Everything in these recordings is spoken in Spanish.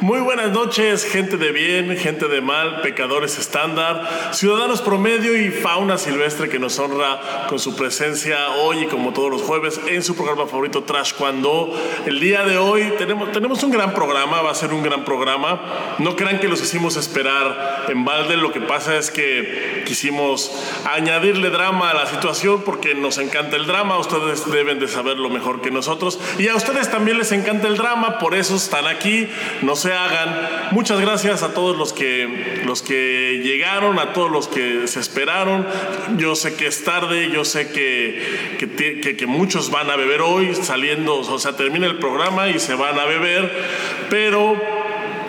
Muy buenas noches, gente de bien, gente de mal, pecadores estándar, ciudadanos promedio y fauna silvestre que nos honra con su presencia hoy y como todos los jueves en su programa favorito Trash Cuando. El día de hoy tenemos, tenemos un gran programa, va a ser un gran programa. No crean que los hicimos esperar en balde, lo que pasa es que quisimos añadirle drama a la situación porque nos encanta el drama, ustedes deben de saberlo mejor que nosotros y a ustedes también les encanta el drama, por eso están aquí. No sé hagan. Muchas gracias a todos los que, los que llegaron, a todos los que se esperaron. Yo sé que es tarde, yo sé que, que, que muchos van a beber hoy saliendo, o sea, termina el programa y se van a beber, pero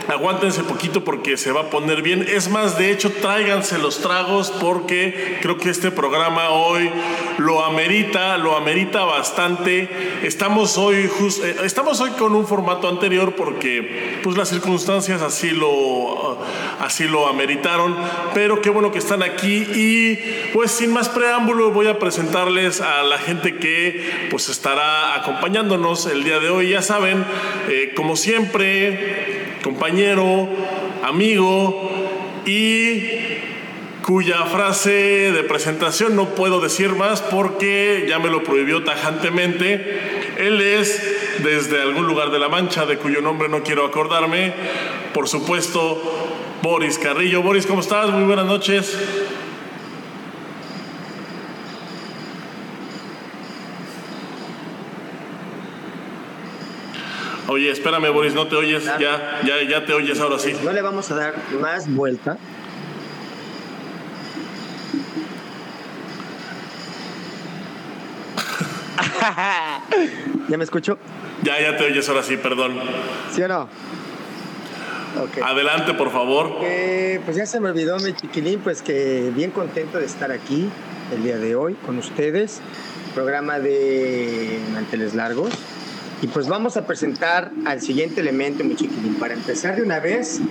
aguántense poquito porque se va a poner bien. Es más, de hecho, tráiganse los tragos porque creo que este programa hoy lo amerita, lo amerita bastante. Estamos hoy, eh, estamos hoy con un formato anterior porque pues las circunstancias así lo, así lo ameritaron, pero qué bueno que están aquí y pues sin más preámbulo voy a presentarles a la gente que pues estará acompañándonos el día de hoy. Ya saben, eh, como siempre, compañero, amigo y cuya frase de presentación no puedo decir más porque ya me lo prohibió tajantemente. Él es desde algún lugar de la Mancha, de cuyo nombre no quiero acordarme, por supuesto, Boris Carrillo. Boris, ¿cómo estás? Muy buenas noches. Oye, espérame, Boris, no te oyes. Ya, ya, ya te oyes ahora sí. No le vamos a dar más vuelta. ¿Ya me escucho? Ya, ya te oyes ahora sí, perdón. ¿Sí o no? Okay. Adelante, por favor. pues ya se me olvidó, mi chiquilín, pues que bien contento de estar aquí el día de hoy con ustedes. Programa de manteles largos. Y pues vamos a presentar al siguiente elemento, mi chiquilín, para empezar de una vez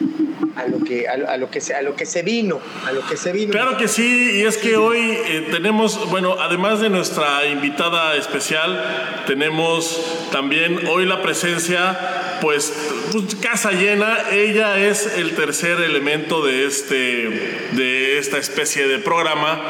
a lo que, a, que, se, a lo que se vino, a lo que se vino. Claro que sí, y es que hoy eh, tenemos, bueno, además de nuestra invitada especial, tenemos también hoy la presencia, pues, pues, casa llena. Ella es el tercer elemento de, este, de esta especie de programa.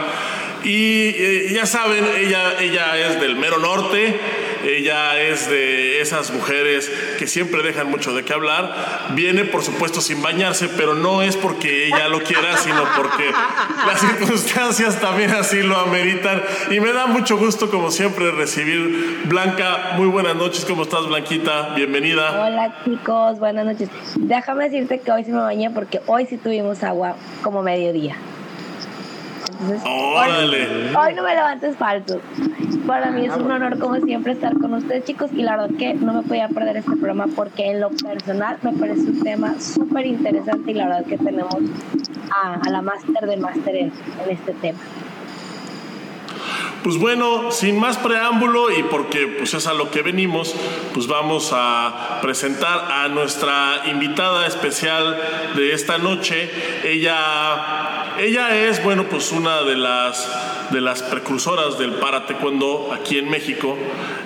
Y eh, ya saben, ella, ella es del mero norte ella es de esas mujeres que siempre dejan mucho de qué hablar. Viene, por supuesto, sin bañarse, pero no es porque ella lo quiera, sino porque las circunstancias también así lo ameritan. Y me da mucho gusto, como siempre, recibir Blanca. Muy buenas noches, ¿cómo estás, Blanquita? Bienvenida. Hola, chicos, buenas noches. Déjame decirte que hoy sí me bañé porque hoy sí tuvimos agua como mediodía. Hoy, no me levantes falso. Para mí es un honor, como siempre, estar con ustedes, chicos. Y la verdad que no me podía perder este programa porque, en lo personal, me parece un tema súper interesante. Y la verdad que tenemos a, la máster de máster en, este tema. Pues bueno, sin más preámbulo y porque pues es a lo que venimos, pues vamos a presentar a nuestra invitada especial de esta noche. Ella ella es, bueno, pues una de las, de las precursoras del para taekwondo aquí en México.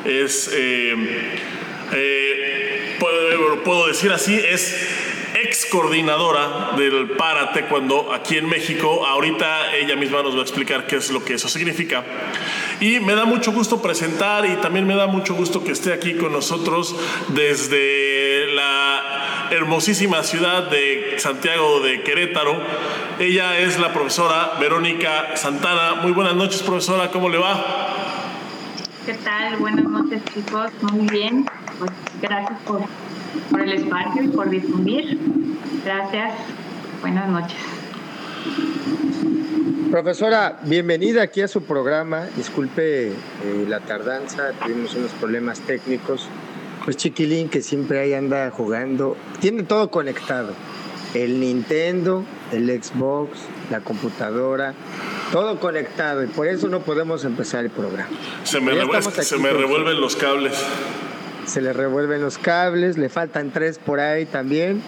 Es, eh, eh, puedo, decir así, es ex coordinadora del para taekwondo aquí en México. Ahorita ella misma nos va a explicar qué es lo que eso significa. Y me da mucho gusto presentar y también me da mucho gusto que esté aquí con nosotros desde la hermosísima ciudad de Santiago de Querétaro. Ella es la profesora Verónica Santana. Muy buenas noches, profesora, ¿cómo le va? ¿Qué tal? Buenas noches, chicos. Muy bien. Pues gracias por, por el espacio y por difundir. Gracias. Buenas noches. Profesora, bienvenida aquí a su programa. Disculpe eh, la tardanza, tuvimos unos problemas técnicos. Pues Chiquilín que siempre ahí anda jugando, tiene todo conectado. El Nintendo, el Xbox, la computadora, todo conectado y por eso no podemos empezar el programa. Se me, se me revuelven los cables. Se le revuelven los cables, le faltan tres por ahí también.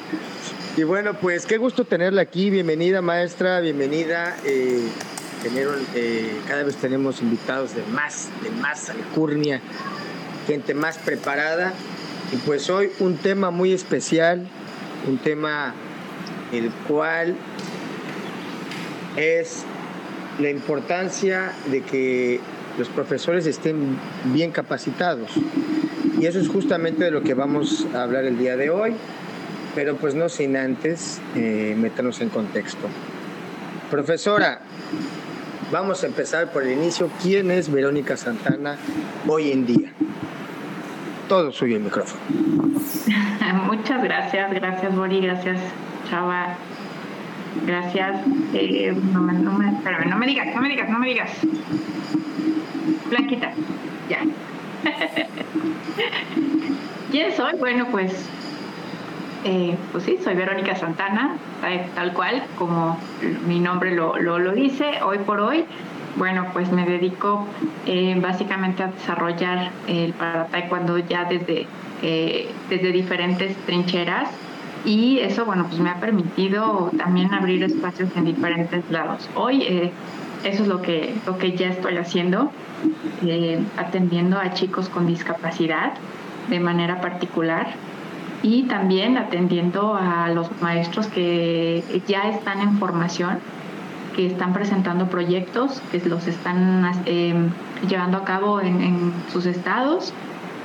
Y bueno, pues qué gusto tenerla aquí. Bienvenida maestra, bienvenida. Eh, eh, cada vez tenemos invitados de más, de más alcurnia gente más preparada. Y pues hoy un tema muy especial, un tema el cual es la importancia de que los profesores estén bien capacitados. Y eso es justamente de lo que vamos a hablar el día de hoy, pero pues no sin antes eh, meternos en contexto. Profesora, vamos a empezar por el inicio. ¿Quién es Verónica Santana hoy en día? Todo suyo el micrófono. Muchas gracias, gracias Bori, gracias Chava, gracias. Eh, espérame, no me digas, no me digas, no me digas. Blanquita, ya. ¿Quién soy? Bueno, pues, eh, pues sí, soy Verónica Santana, tal cual como mi nombre lo, lo, dice, hoy por hoy. Bueno, pues me dedico eh, básicamente a desarrollar el para taekwondo ya desde, eh, desde diferentes trincheras y eso, bueno, pues me ha permitido también abrir espacios en diferentes lados. Hoy eh, eso es lo que, lo que ya estoy haciendo, eh, atendiendo a chicos con discapacidad de manera particular y también atendiendo a los maestros que ya están en formación, que están presentando proyectos, que los están eh, llevando a cabo en, en, sus estados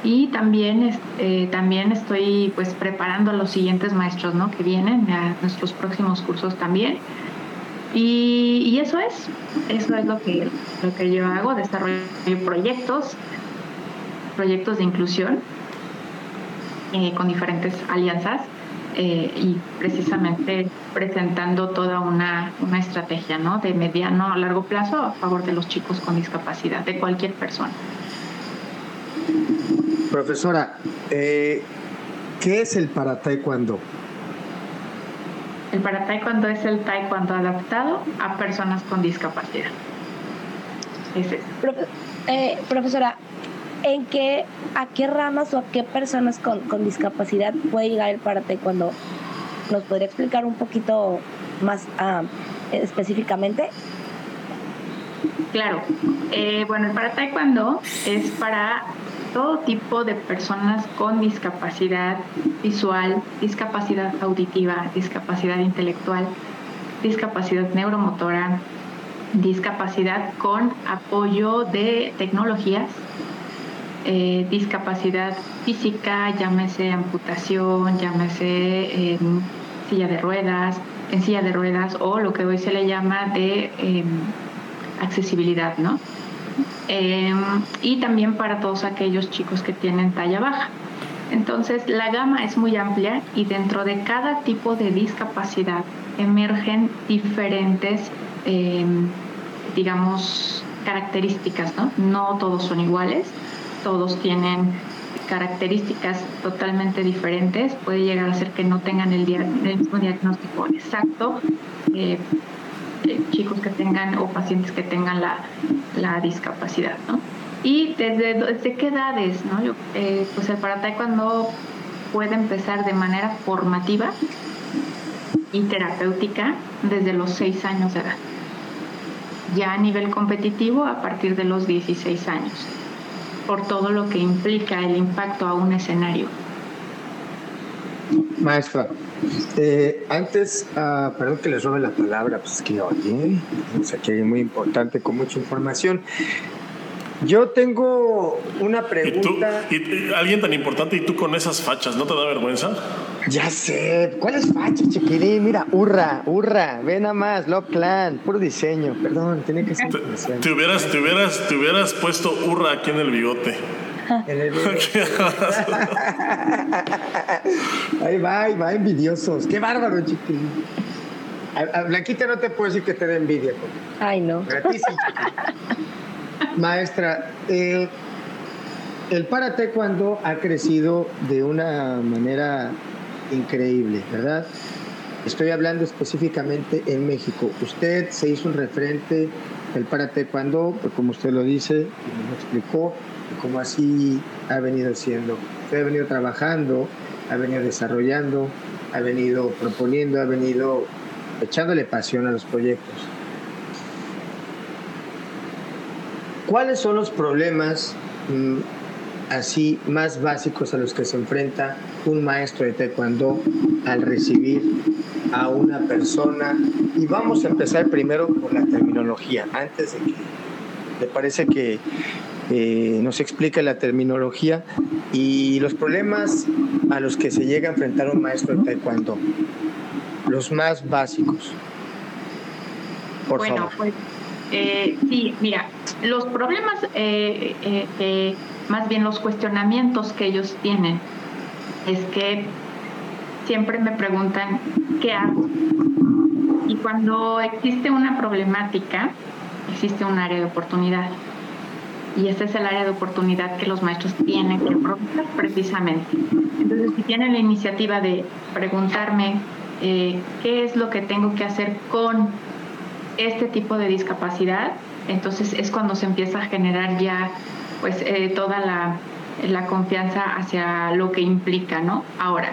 y también, eh, también estoy pues preparando a los siguientes maestros ¿no? que vienen, a nuestros próximos cursos también. Y, eso es, eso es lo que, lo que yo hago, desarrollo proyectos, proyectos de inclusión eh, con diferentes alianzas eh, y precisamente presentando toda una, una estrategia ¿no? de mediano a largo plazo a favor de los chicos con discapacidad, de cualquier persona. Profesora, eh, ¿qué es el para taekwondo? El para taekwondo es el taekwondo adaptado a personas con discapacidad. Es eso. Profe eh, profesora, ¿en qué, ¿a qué ramas o a qué personas con, con discapacidad puede llegar el para taekwondo? ¿Nos podría explicar un poquito más uh, específicamente? Claro. Eh, bueno, el para taekwondo es para todo tipo de personas con discapacidad visual, discapacidad auditiva, discapacidad intelectual, discapacidad neuromotora, discapacidad con apoyo de tecnologías, eh, discapacidad física, llámese amputación, llámese eh, silla de ruedas, en silla de ruedas o lo que hoy se le llama de eh, accesibilidad, ¿no? Eh, y también para todos aquellos chicos que tienen talla baja. Entonces, la gama es muy amplia y dentro de cada tipo de discapacidad emergen diferentes, eh, digamos, características, ¿no? No todos son iguales, todos tienen características totalmente diferentes, puede llegar a ser que no tengan el, el mismo diagnóstico exacto, eh, chicos que tengan o pacientes que tengan la, la discapacidad, ¿no? Y desde, desde qué edades, ¿no? Eh, pues el para taekwondo puede empezar de manera formativa y terapéutica desde los 6 años de edad. Ya a nivel competitivo a partir de los 16 años, por todo lo que implica el impacto a un escenario. Maestra, eh, antes, uh, perdón que les robe la palabra, pues que oye, es aquí muy importante con mucha información. Yo tengo una pregunta. ¿Y tú, y, alguien tan importante y tú con esas fachas, ¿no te da vergüenza? Ya sé. ¿Cuáles fachas, chiquirín? Mira, hurra, hurra. Ve nada más, Love Clan, puro diseño. Perdón, tiene que ser. Te, te, hubieras, te, hubieras, te hubieras puesto hurra aquí en el bigote. En el ahí va, ahí va, envidiosos. Qué bárbaro, chiquilín. A, a, Blanquita no te puedo decir que te dé envidia. Ay, no. A ti sí, Maestra, eh, el para taekwondo ha crecido de una manera increíble, ¿verdad? Estoy hablando específicamente en México. Usted se hizo un referente del para taekwondo, pues como usted lo dice, nos explicó, como así ha venido siendo. Usted ha venido trabajando, ha venido desarrollando, ha venido proponiendo, ha venido echándole pasión a los proyectos. ¿Cuáles son los problemas mmm, así más básicos a los que se enfrenta un maestro de taekwondo al recibir a una persona? Y vamos a empezar primero con la terminología, antes de que le parece que eh, nos explique la terminología y los problemas a los que se llega a enfrentar un maestro de taekwondo, los más básicos. Por bueno, pues eh, sí, mira, los problemas, eh, eh, más bien los cuestionamientos que ellos tienen, es que siempre me preguntan, ¿qué hago? Y cuando existe una problemática, existe un área de oportunidad. Y ese es el área de oportunidad que los maestros tienen que aprovechar precisamente. Entonces, si tienen la iniciativa de preguntarme qué es lo que tengo que hacer con este tipo de discapacidad, entonces es cuando se empieza a generar ya pues eh, toda la, confianza hacia lo que implica, ¿no? Ahora,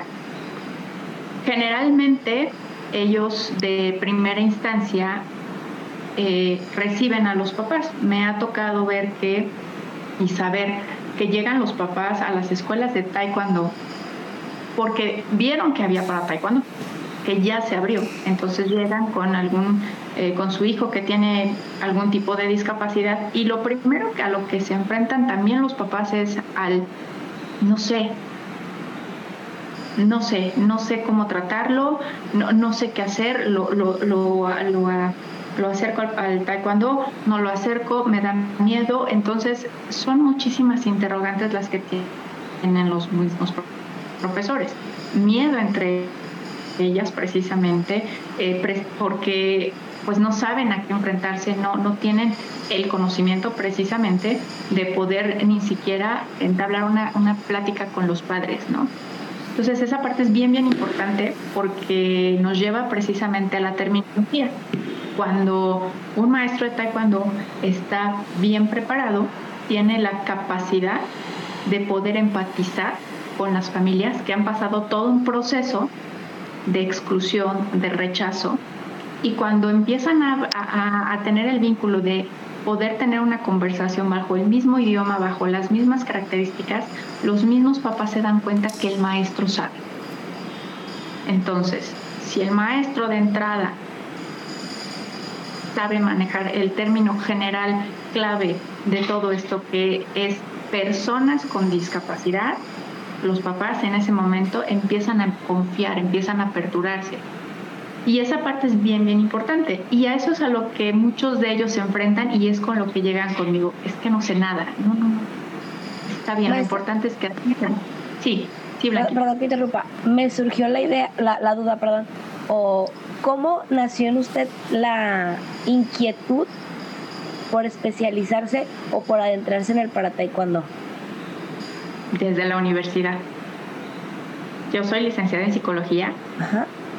generalmente ellos de primera instancia eh, reciben a los papás. Me ha tocado ver que y saber que llegan los papás a las escuelas de taekwondo porque vieron que había para taekwondo que ya se abrió. Entonces llegan con algún, eh, con su hijo que tiene algún tipo de discapacidad y lo primero que a lo que se enfrentan también los papás es al, no sé, no sé, no sé cómo tratarlo, no, no sé qué hacer, lo, lo, lo, lo, acerco al, al, taekwondo, no lo acerco, me da miedo, entonces son muchísimas interrogantes las que tienen los mismos profesores. Miedo entre ellas precisamente eh, porque pues no saben a qué enfrentarse, no, no tienen el conocimiento precisamente de poder ni siquiera entablar una, una plática con los padres, ¿no? Entonces esa parte es bien, bien importante porque nos lleva precisamente a la terminología. Cuando un maestro de taekwondo está bien preparado, tiene la capacidad de poder empatizar con las familias que han pasado todo un proceso de exclusión, de rechazo. Y cuando empiezan a, tener el vínculo de poder tener una conversación bajo el mismo idioma, bajo las mismas características, los mismos papás se dan cuenta que el maestro sabe. Entonces, si el maestro de entrada sabe manejar el término general clave de todo esto que es personas con discapacidad, los papás en ese momento empiezan a confiar, empiezan a aperturarse. Y esa parte es bien, bien importante. Y a eso es a lo que muchos de ellos se enfrentan y es con lo que llegan conmigo. Es que no sé nada. No, no, no. Está bien, lo importante es que Sí, sí, Blanqui. Perdón que interrumpa. Me surgió la idea, la, la duda, perdón. O ¿Cómo nació en usted la inquietud por especializarse o por adentrarse en el para taekwondo? desde la universidad. Yo soy licenciada en psicología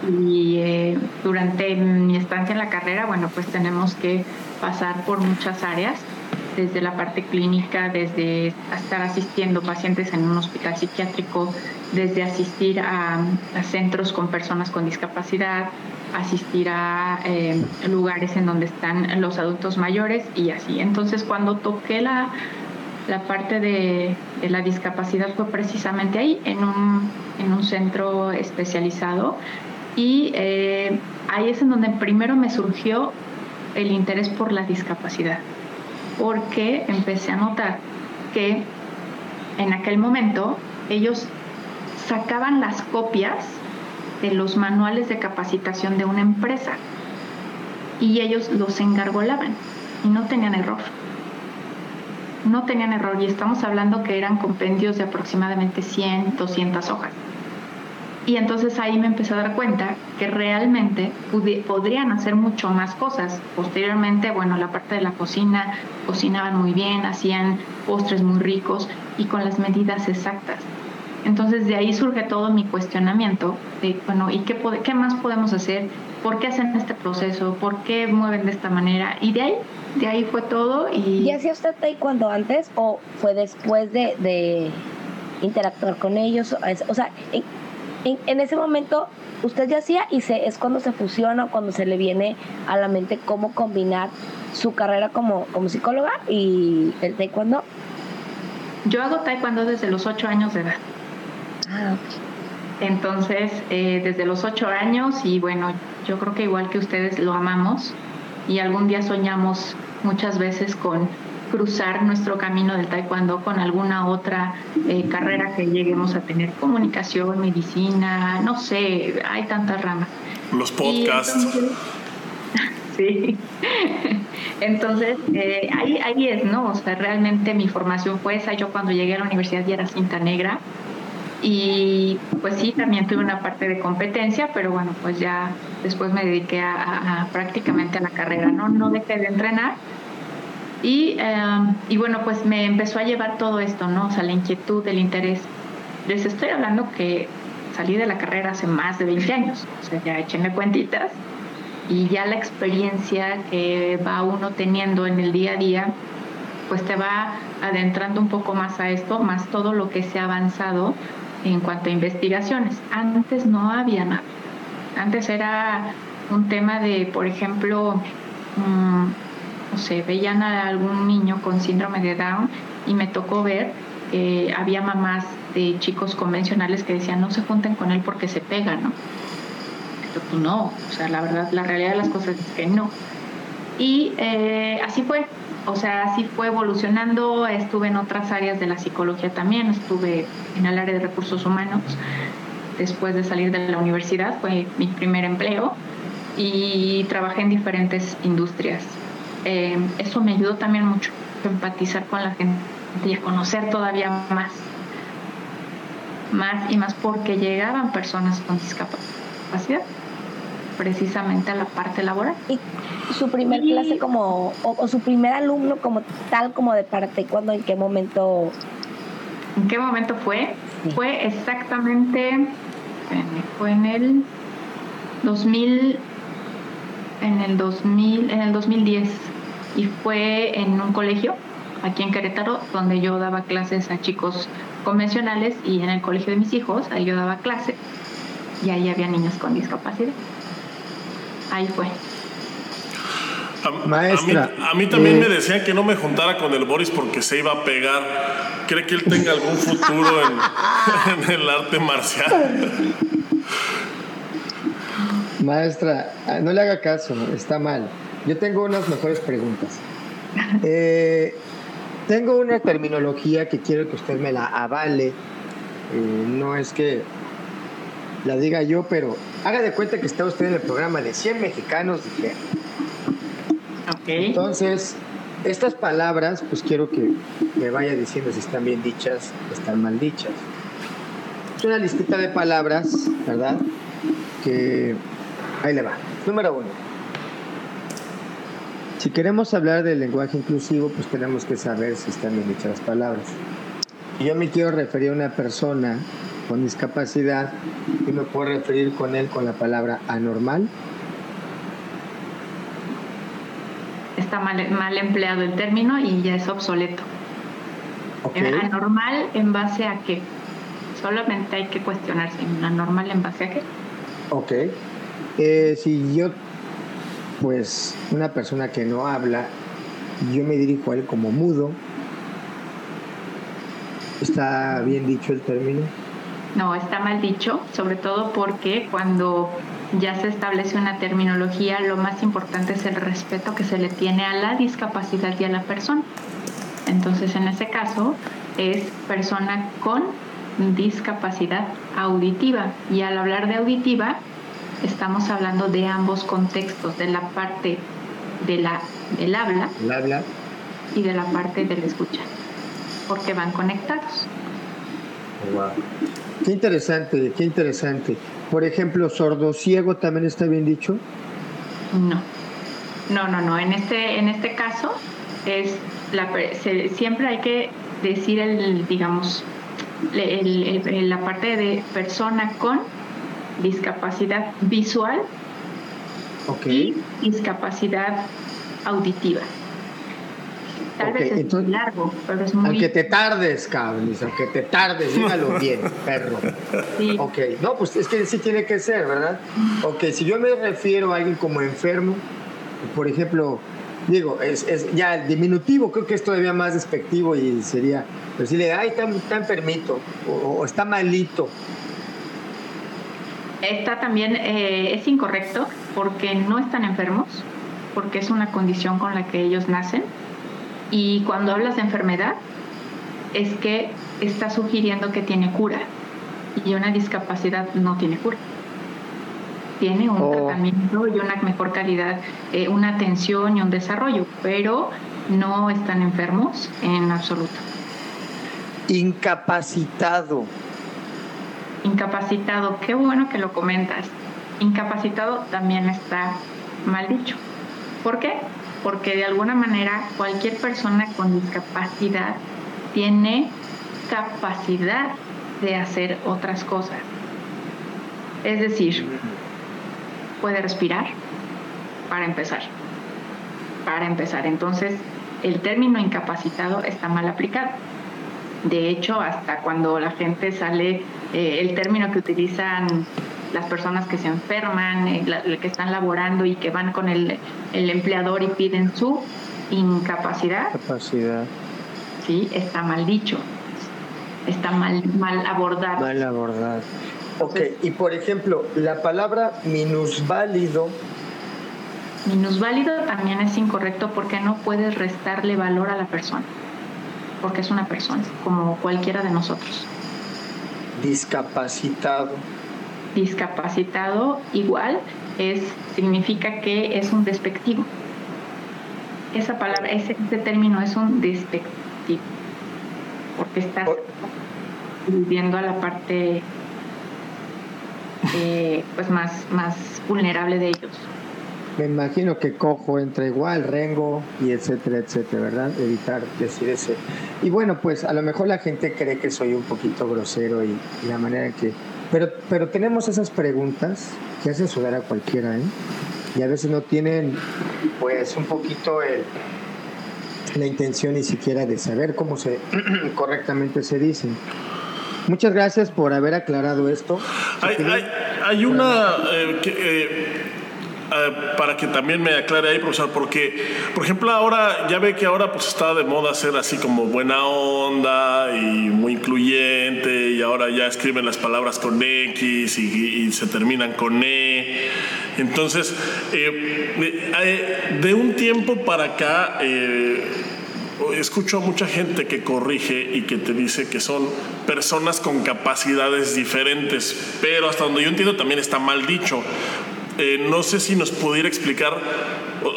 y eh, durante mi estancia en la carrera, bueno, pues tenemos que pasar por muchas áreas, desde la parte clínica, desde estar asistiendo pacientes en un hospital psiquiátrico, desde asistir a, centros con personas con discapacidad, asistir a eh, lugares en donde están los adultos mayores y así. Entonces, cuando toqué la la parte de, la discapacidad fue precisamente ahí, en un, en un centro especializado. Y eh, ahí es en donde primero me surgió el interés por la discapacidad, porque empecé a notar que en aquel momento ellos sacaban las copias de los manuales de capacitación de una empresa y ellos los engargolaban y no tenían error no tenían error y estamos hablando que eran compendios de aproximadamente 100, 200 hojas. Y entonces ahí me empecé a dar cuenta que realmente podrían hacer mucho más cosas. Posteriormente, bueno, la parte de la cocina, cocinaban muy bien, hacían postres muy ricos y con las medidas exactas. Entonces de ahí surge todo mi cuestionamiento de, bueno, ¿y qué, qué más podemos hacer? ¿Por qué hacen este proceso? ¿Por qué mueven de esta manera? Y de ahí de ahí fue todo. ¿Y, ¿Y hacía usted taekwondo antes o fue después de, interactuar con ellos? O sea, en, ese momento usted ya hacía y se, es cuando se fusiona, cuando se le viene a la mente cómo combinar su carrera como, como psicóloga y el taekwondo. Yo hago taekwondo desde los ocho años de edad. Ah, Entonces, eh, desde los ocho años, y bueno, yo creo que igual que ustedes lo amamos, y algún día soñamos muchas veces con cruzar nuestro camino del taekwondo con alguna otra eh, carrera que lleguemos a tener, comunicación, medicina, no sé, hay tantas ramas. Los podcasts. sí. Entonces, eh, ahí, ahí es, ¿no? O sea, realmente mi formación fue esa. Yo cuando llegué a la universidad ya era cinta negra. Y pues sí, también tuve una parte de competencia, pero bueno, pues ya después me dediqué a, prácticamente a la carrera, ¿no? No dejé de entrenar. Y, em, y bueno, pues me empezó a llevar todo esto, ¿no? O sea, la inquietud, el interés. Les estoy hablando que salí de la carrera hace más de 20 años, o sea, ya échenme cuentitas y ya la experiencia que va uno teniendo en el día a día, pues te va adentrando un poco más a esto, más todo lo que se ha avanzado en cuanto a investigaciones. Antes no había nada. Antes era un tema de, por ejemplo, mm, no sé, veían a algún niño con síndrome de Down y me tocó ver que había mamás de chicos convencionales que decían no se junten con él porque se pega, ¿no? pues no, o sea, la verdad, la realidad de las cosas es que no. Y eh, así fue, o sea, así fue evolucionando, estuve en otras áreas de la psicología también, estuve en el área de recursos humanos, después de salir de la universidad, fue mi primer empleo. Y trabajé en diferentes industrias. Eh, eso me ayudó también mucho a empatizar con la gente y a conocer todavía más, más y más porque llegaban personas con discapacidad precisamente a la parte laboral. ¿Y su primer clase como, o, su primer alumno como tal, como de parte, cuando, en qué momento? ¿En qué momento fue? Fue exactamente, fue en el 2000, en el 2000, en el 2010 y fue en un colegio aquí en Querétaro donde yo daba clases a chicos convencionales y en el colegio de mis hijos ahí yo daba clase y ahí había niños con discapacidad ahí fue. A, Maestra. A mí, también eh, me decían que no me juntara con el Boris porque se iba a pegar. ¿Cree que él tenga algún futuro en, el arte marcial? Maestra, ah, no le haga caso, está mal. Yo tengo unas mejores preguntas. Eh, tengo una terminología que quiero que usted me la avale. Eh, no es que la diga yo, pero haga de cuenta que está usted en el programa de 100 mexicanos de Entonces, estas palabras, pues quiero que me vaya diciendo si están bien dichas o están mal dichas. Es una listita de palabras, ¿verdad? Que ahí le va. Número uno. Si queremos hablar del lenguaje inclusivo, pues tenemos que saber si están bien dichas las palabras. Yo me quiero referir a una persona con discapacidad y me puedo referir con él con la palabra anormal. Está mal, mal empleado el término y ya es obsoleto. Anormal en base a qué? Solamente hay que cuestionarse. ¿Anormal en base a qué? Ok. Eh, si yo, pues, una persona que no habla, yo me dirijo a él como mudo, ¿está bien dicho el término? No, está mal dicho, sobre todo porque cuando ya se establece una terminología, lo más importante es el respeto que se le tiene a la discapacidad y a la persona. Entonces, en ese caso, es persona con discapacidad auditiva. Y al hablar de auditiva, estamos hablando de ambos contextos, de la parte de la, del habla, habla y de la parte del escucha, porque van conectados. Wow. Qué interesante, qué interesante. Por ejemplo, sordo ciego también está bien dicho. No, no, no, no. En este, en este caso es la, siempre hay que decir el, digamos, la parte de persona con discapacidad visual y discapacidad auditiva. Tal vez es muy largo, pero es muy... Aunque te tardes, cabrón, aunque te tardes, dígalo bien, perro. Sí. Ok, no, pues es que sí tiene que ser, ¿verdad? Ok, si yo me refiero a alguien como enfermo, por ejemplo, digo, es, es ya el diminutivo creo que es todavía más despectivo y sería decirle, ay, está, está enfermito o, está malito. Esta también eh, es incorrecto porque no están enfermos, porque es una condición con la que ellos nacen. Y cuando hablas de enfermedad, es que está sugiriendo que tiene cura. Y una discapacidad no tiene cura. Tiene un oh. tratamiento y una mejor calidad, eh, una atención y un desarrollo, pero no están enfermos en absoluto. Incapacitado. Incapacitado, qué bueno que lo comentas. Incapacitado también está mal dicho. ¿Por qué? Porque de alguna manera cualquier persona con discapacidad tiene capacidad de hacer otras cosas. Es decir, puede respirar para empezar. Para empezar. Entonces, el término incapacitado está mal aplicado. De hecho, hasta cuando la gente sale, eh, el término que utilizan las personas que se enferman, eh, que están laborando y que van con el, empleador y piden su incapacidad. Capacidad. Sí, está mal dicho. Está mal, mal abordado. Mal abordado. Ok, y por ejemplo, la palabra minusválido. Minusválido también es incorrecto porque no puedes restarle valor a la persona porque es una persona, como cualquiera de nosotros. Discapacitado. Discapacitado igual es significa que es un despectivo. Esa palabra, ese, término es un despectivo, porque estás viviendo a la parte eh, pues más, más vulnerable de ellos. Me imagino que cojo entra igual, rengo y etcétera, etcétera, ¿verdad? Evitar decir ese. Y bueno, pues a lo mejor la gente cree que soy un poquito grosero y, la manera en que... Pero, pero tenemos esas preguntas que hacen sudar a cualquiera, ¿eh? Y a veces no tienen, pues, un poquito el, la intención ni siquiera de saber cómo se correctamente se dicen. Muchas gracias por haber aclarado esto. Hay, hay, hay una eh, que, eh, eh, para que también me aclare ahí, profesor, porque, por ejemplo, ahora ya ve que ahora pues está de moda ser así como buena onda y muy incluyente y ahora ya escriben las palabras con X y, se terminan con E. Entonces, eh, eh, de un tiempo para acá, escucho a mucha gente que corrige y que te dice que son personas con capacidades diferentes, pero hasta donde yo entiendo también está mal dicho, eh, no sé si nos pudiera explicar,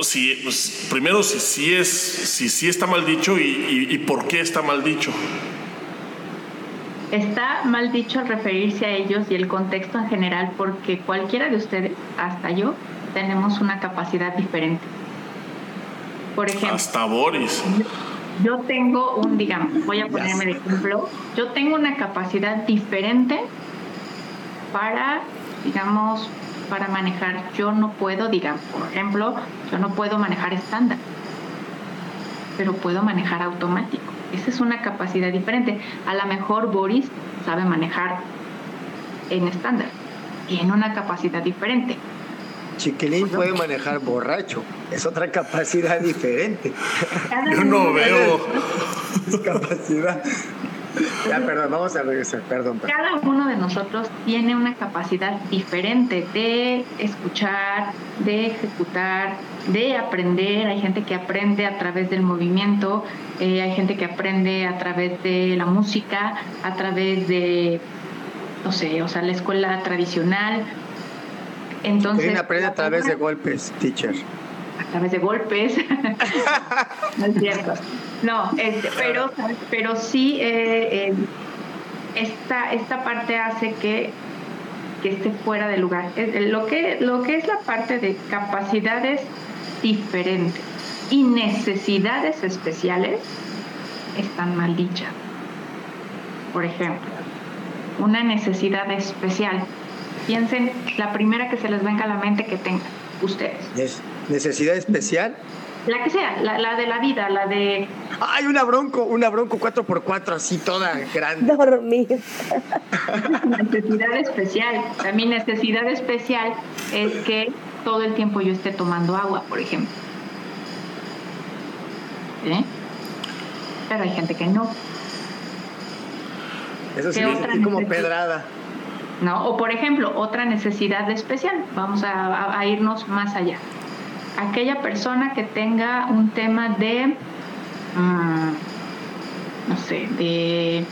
si, pues, primero, si, si, es, si, si está mal dicho y, por qué está mal dicho. Está mal dicho al referirse a ellos y el contexto en general porque cualquiera de ustedes, hasta yo, tenemos una capacidad diferente. Por ejemplo. Hasta Boris. Yo tengo un, digamos, voy a ponerme de ejemplo, yo tengo una capacidad diferente para, digamos, para manejar. Yo no puedo, digamos, por ejemplo, yo no puedo manejar estándar, pero puedo manejar automático. Esa es una capacidad diferente. A lo mejor Boris sabe manejar en estándar, tiene una capacidad diferente. Chiquilín puede manejar borracho, es otra capacidad diferente. Yo no veo. Capacidad. Ya, perdón, vamos a regresar, perdón, Cada uno de nosotros tiene una capacidad diferente de escuchar, de ejecutar, de aprender. Hay gente que aprende a través del movimiento, eh, hay gente que aprende a través de la música, a través de, no sé, o sea, la escuela tradicional. Entonces, aprende a través de golpes, teacher a través de golpes. no es cierto. No, este, pero, pero sí eh, eh, esta, esta parte hace que, que esté fuera de lugar. Lo que, lo que es la parte de capacidades diferentes y necesidades especiales están mal dichas. Por ejemplo, una necesidad especial. Piensen la primera que se les venga a la mente que tengan ustedes. ¿Necesidad especial? La que sea, la, de la vida, la de... Ay, una bronco, una bronco 4x4 así toda grande. Dormir. necesidad especial. mi necesidad especial es que todo el tiempo yo esté tomando agua, por ejemplo. ¿Eh? Pero hay gente que no. Eso sí, como pedrada. ¿no? O por ejemplo, otra necesidad especial, vamos a, irnos más allá. Aquella persona que tenga un tema de, mm, no sé, de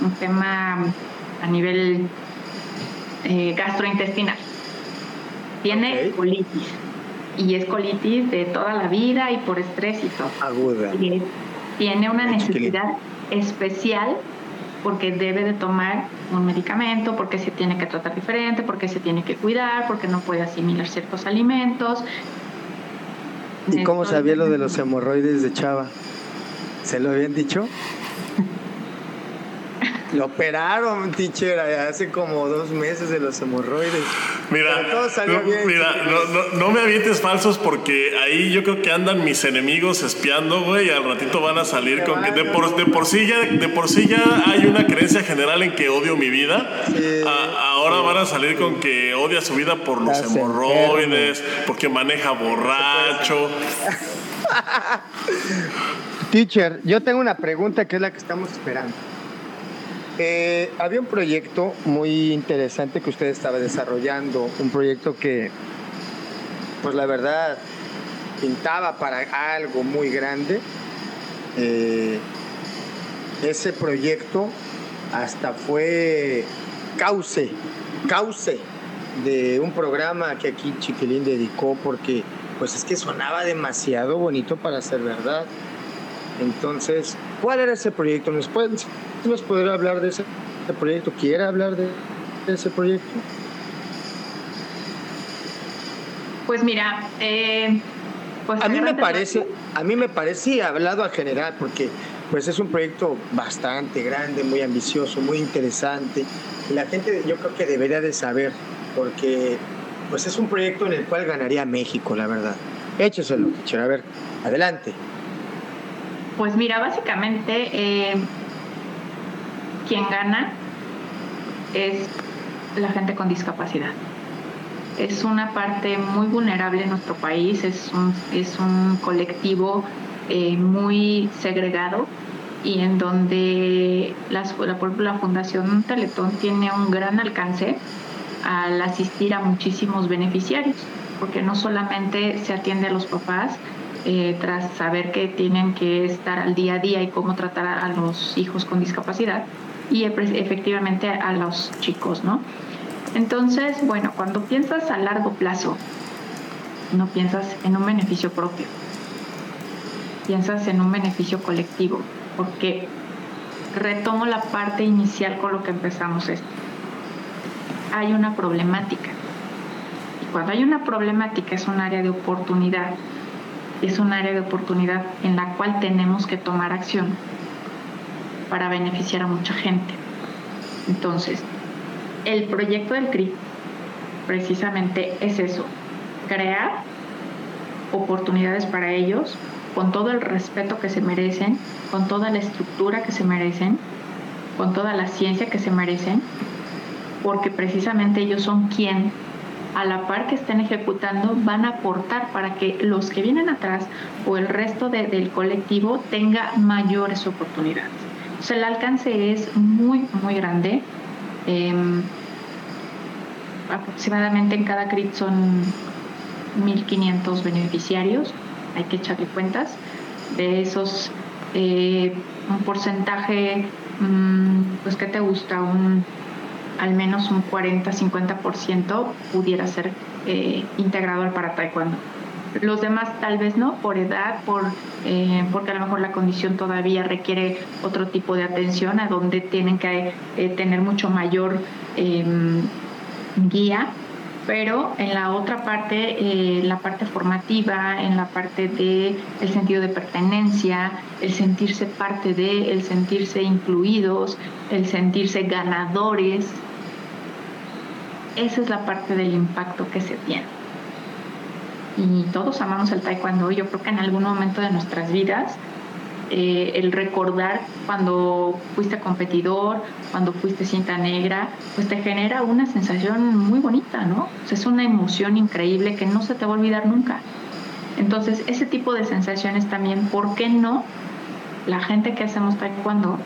un tema a nivel eh, gastrointestinal. Tiene colitis. Y es colitis de toda la vida y por estrés y todo. Aguda. tiene una necesidad especial porque debe de tomar un medicamento, porque se tiene que tratar diferente, porque se tiene que cuidar, porque no puede asimilar ciertos alimentos. ¿Y cómo sabía lo de los hemorroides de Chava? ¿Se lo habían dicho? Lo operaron, teacher, hace como dos meses de los hemorroides. Mira, mira no, me avientes falsos porque ahí yo creo que andan mis enemigos espiando, güey, y al ratito van a salir con que de por, de por, sí ya, de por sí ya hay una creencia general en que odio mi vida. ahora van a salir con que odia su vida por los hemorroides, porque maneja borracho. Teacher, yo tengo una pregunta que es la que estamos esperando. Eh, había un proyecto muy interesante que usted estaba desarrollando, un proyecto que, pues la verdad, pintaba para algo muy grande. Eh, ese proyecto hasta fue cauce, cauce de un programa que aquí Chiquilín dedicó porque pues es que sonaba demasiado bonito para ser verdad. Entonces, ¿cuál era ese proyecto? ¿Nos, pueden, ¿nos podrá hablar de ese, proyecto? ¿Quiere hablar de, ese proyecto? Pues mira, eh, pues a mí me parece, a mí me parece, hablado a general, porque pues es un proyecto bastante grande, muy ambicioso, muy interesante. La gente yo creo que debería de saber, porque pues es un proyecto en el cual ganaría México, la verdad. Écheselo, a ver, adelante. Pues mira, básicamente eh, quien gana es la gente con discapacidad. Es una parte muy vulnerable en nuestro país, es un, es un colectivo eh, muy segregado y en donde la, la, Fundación Teletón tiene un gran alcance al asistir a muchísimos beneficiarios, porque no solamente se atiende a los papás, eh, tras saber que tienen que estar al día a día y cómo tratar a los hijos con discapacidad y efectivamente a los chicos, ¿no? Entonces, bueno, cuando piensas a largo plazo, no piensas en un beneficio propio, piensas en un beneficio colectivo, porque retomo la parte inicial con lo que empezamos esto. Hay una problemática. Y cuando hay una problemática es un área de oportunidad es un área de oportunidad en la cual tenemos que tomar acción para beneficiar a mucha gente. Entonces, el proyecto del CRI precisamente es eso, crear oportunidades para ellos con todo el respeto que se merecen, con toda la estructura que se merecen, con toda la ciencia que se merecen, porque precisamente ellos son quien a la par que estén ejecutando, van a aportar para que los que vienen atrás o el resto del colectivo tenga mayores oportunidades. O el alcance es muy, muy grande. Em, aproximadamente en cada CRIT son 1.500 beneficiarios, hay que echarle cuentas. De esos, eh, un porcentaje, mm, pues, ¿qué te gusta? Un al menos un 40-50% pudiera ser eh, integrador para taekwondo. Los demás tal vez no, por edad, por, eh, porque a lo mejor la condición todavía requiere otro tipo de atención, a donde tienen que eh, tener mucho mayor em, guía, pero en la otra parte, eh, la parte formativa, en la parte de el sentido de pertenencia, el sentirse parte de, el sentirse incluidos, el sentirse ganadores, esa es la parte del impacto que se tiene. Y todos amamos el taekwondo. Yo creo que en algún momento de nuestras vidas, eh, el recordar cuando fuiste competidor, cuando fuiste cinta negra, pues te genera una sensación muy bonita, ¿no? es una emoción increíble que no se te va a olvidar nunca. Entonces, ese tipo de sensaciones también, ¿por qué no? La gente que hacemos taekwondo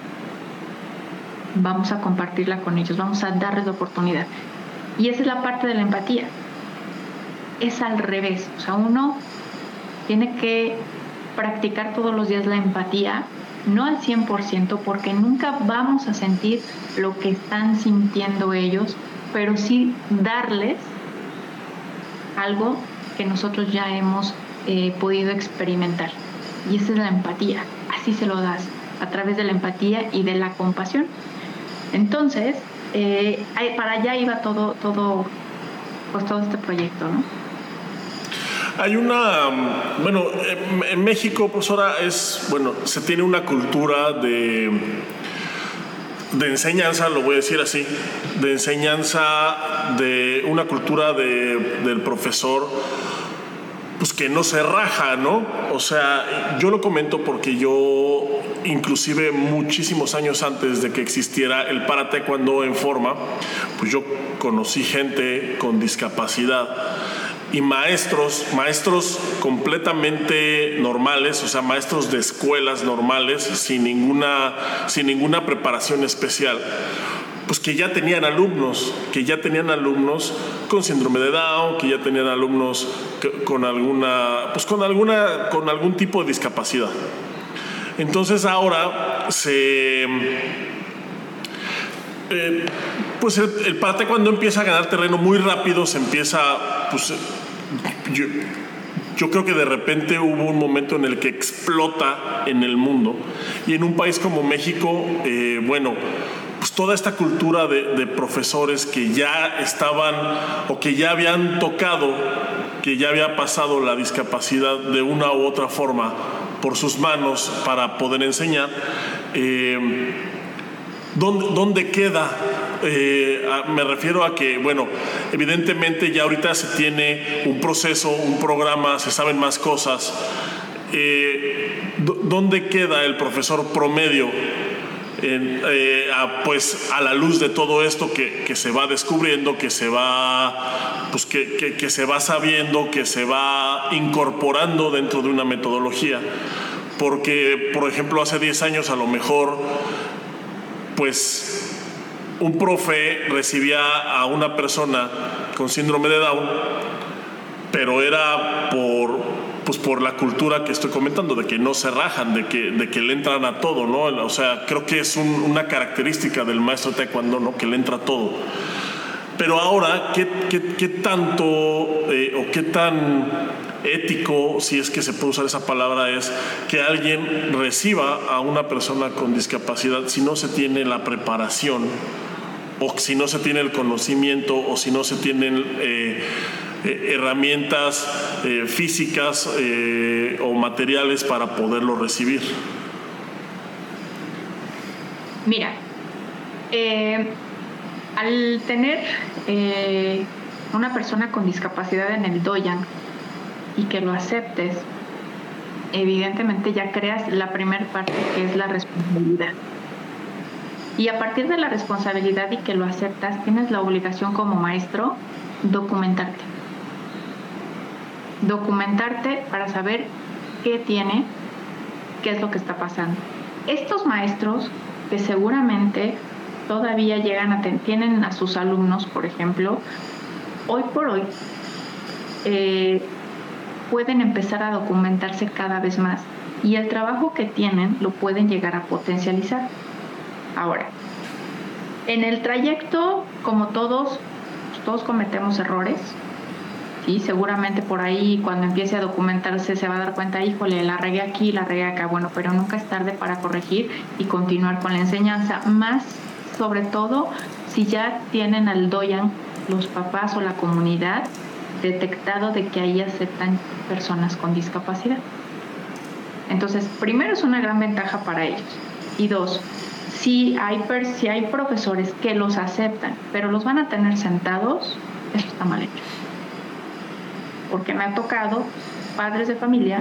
vamos a compartirla con ellos, vamos a darles la oportunidad. Y esa es la parte de la empatía. Es al revés, o sea, uno tiene que practicar todos los días la empatía, no al 100% porque nunca vamos a sentir lo que están sintiendo ellos, pero sí darles algo que nosotros ya hemos eh, podido experimentar. Y esa es la empatía, así se lo das, a través de la empatía y de la compasión. Entonces, eh, para allá iba todo, todo, pues todo este proyecto, ¿no? Hay una, bueno, en México, profesora, es, bueno, se tiene una cultura de, de enseñanza, lo voy a decir así, de enseñanza, de una cultura de, del profesor, pues que no se raja, ¿no? O sea, yo lo comento porque yo, inclusive muchísimos años antes de que existiera el para taekwondo en forma, pues yo conocí gente con discapacidad y maestros, maestros completamente normales, o sea, maestros de escuelas normales, sin ninguna, sin ninguna preparación especial, pues que ya tenían alumnos, que ya tenían alumnos con síndrome de Down, que ya tenían alumnos con alguna, pues con alguna, con algún tipo de discapacidad. Entonces ahora se eh, pues el, el, parte cuando empieza a ganar terreno muy rápido se empieza, pues yo, creo que de repente hubo un momento en el que explota en el mundo y en un país como México, eh, bueno, toda esta cultura de, profesores que ya estaban o que ya habían tocado, que ya había pasado la discapacidad de una u otra forma por sus manos para poder enseñar, eh, ¿Dónde, queda? Eh, me refiero a que, bueno, evidentemente ya ahorita se tiene un proceso, un programa, se saben más cosas. Eh, ¿Dónde queda el profesor promedio? Eh, pues a la luz de todo esto que, se va descubriendo, que se va, pues que, que, se va sabiendo, que se va incorporando dentro de una metodología. Porque, por ejemplo, hace 10 años a lo mejor pues un profe recibía a una persona con síndrome de Down, pero era por, pues por la cultura que estoy comentando, de que no se rajan, de que, de que le entran a todo, ¿no? O sea, creo que es una característica del maestro taekwondo, ¿no? Que le entra todo. Pero ahora, ¿qué, qué, tanto eh, o qué tan ético, si es que se puede usar esa palabra, es que alguien reciba a una persona con discapacidad si no se tiene la preparación o si no se tiene el conocimiento o si no se tienen eh, herramientas físicas o materiales para poderlo recibir. Mira, al tener eh, una persona con discapacidad en el Doyan y que lo aceptes, evidentemente ya creas la primera parte que es la responsabilidad. Y a partir de la responsabilidad y que lo aceptas, tienes la obligación como maestro documentarte. Documentarte para saber qué tiene, qué es lo que está pasando. Estos maestros que seguramente todavía llegan a tienen a sus alumnos, por ejemplo, hoy por hoy eh, pueden empezar a documentarse cada vez más y el trabajo que tienen lo pueden llegar a potencializar. Ahora, en el trayecto, como todos, todos cometemos errores, y seguramente por ahí cuando empiece a documentarse se va a dar cuenta, híjole, la regué aquí, la regué acá, bueno, pero nunca es tarde para corregir y continuar con la enseñanza, más sobre todo si ya tienen al doyan los papás o la comunidad detectado de que ahí aceptan personas con discapacidad. Entonces, primero es una gran ventaja para ellos. Y dos, si hay, si hay profesores que los aceptan, pero los van a tener sentados, eso está mal hecho. Porque me ha tocado padres de familia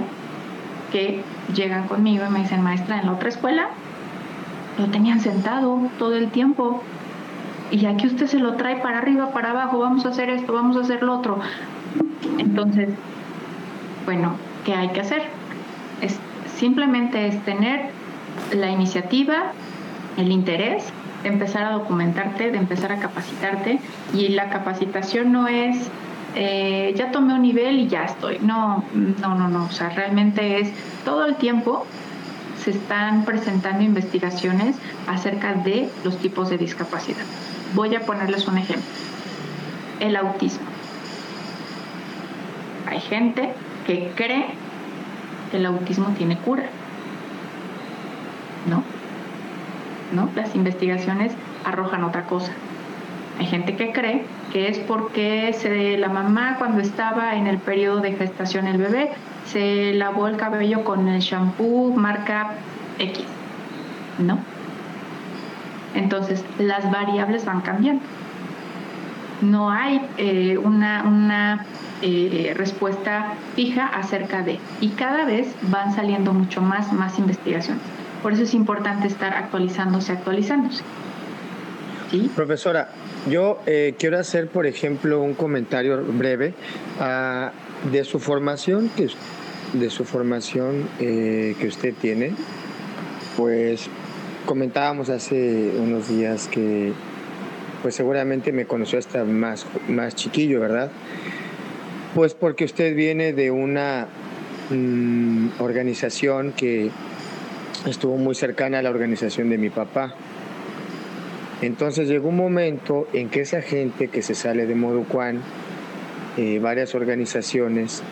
que llegan conmigo y me dicen, maestra, en la otra escuela lo tenían sentado todo el tiempo. Y aquí usted se lo trae para arriba, para abajo, vamos a hacer esto, vamos a hacer lo otro. Entonces, bueno, ¿qué hay que hacer? Es, simplemente es tener la iniciativa, el interés, de empezar a documentarte, de empezar a capacitarte y la capacitación no es eh, ya tomé un nivel y ya estoy. No, no, no, no. O sea, realmente es todo el tiempo se están presentando investigaciones acerca de los tipos de discapacidad. Voy a ponerles un ejemplo. El autismo. Hay gente que cree que el autismo tiene cura. ¿No? ¿No? Las investigaciones arrojan otra cosa. Hay gente que cree que es porque se, la mamá cuando estaba en el periodo de gestación el bebé se lavó el cabello con el shampoo marca X, ¿no? Entonces las variables van cambiando. No hay eh, una, una eh, respuesta fija acerca de, y cada vez van saliendo mucho más, más investigaciones. Por eso es importante estar actualizándose, actualizándose. Profesora, yo eh, quiero hacer, por ejemplo, un comentario breve ah, de su formación, que, de su formación eh, que usted tiene. Pues comentábamos hace unos días que, pues seguramente me conoció hasta más, más chiquillo, ¿verdad? Pues porque usted viene de una mm, organización que estuvo muy cercana a la organización de mi papá. Entonces llegó un momento en que esa gente que se sale de Moducuán, eh, varias organizaciones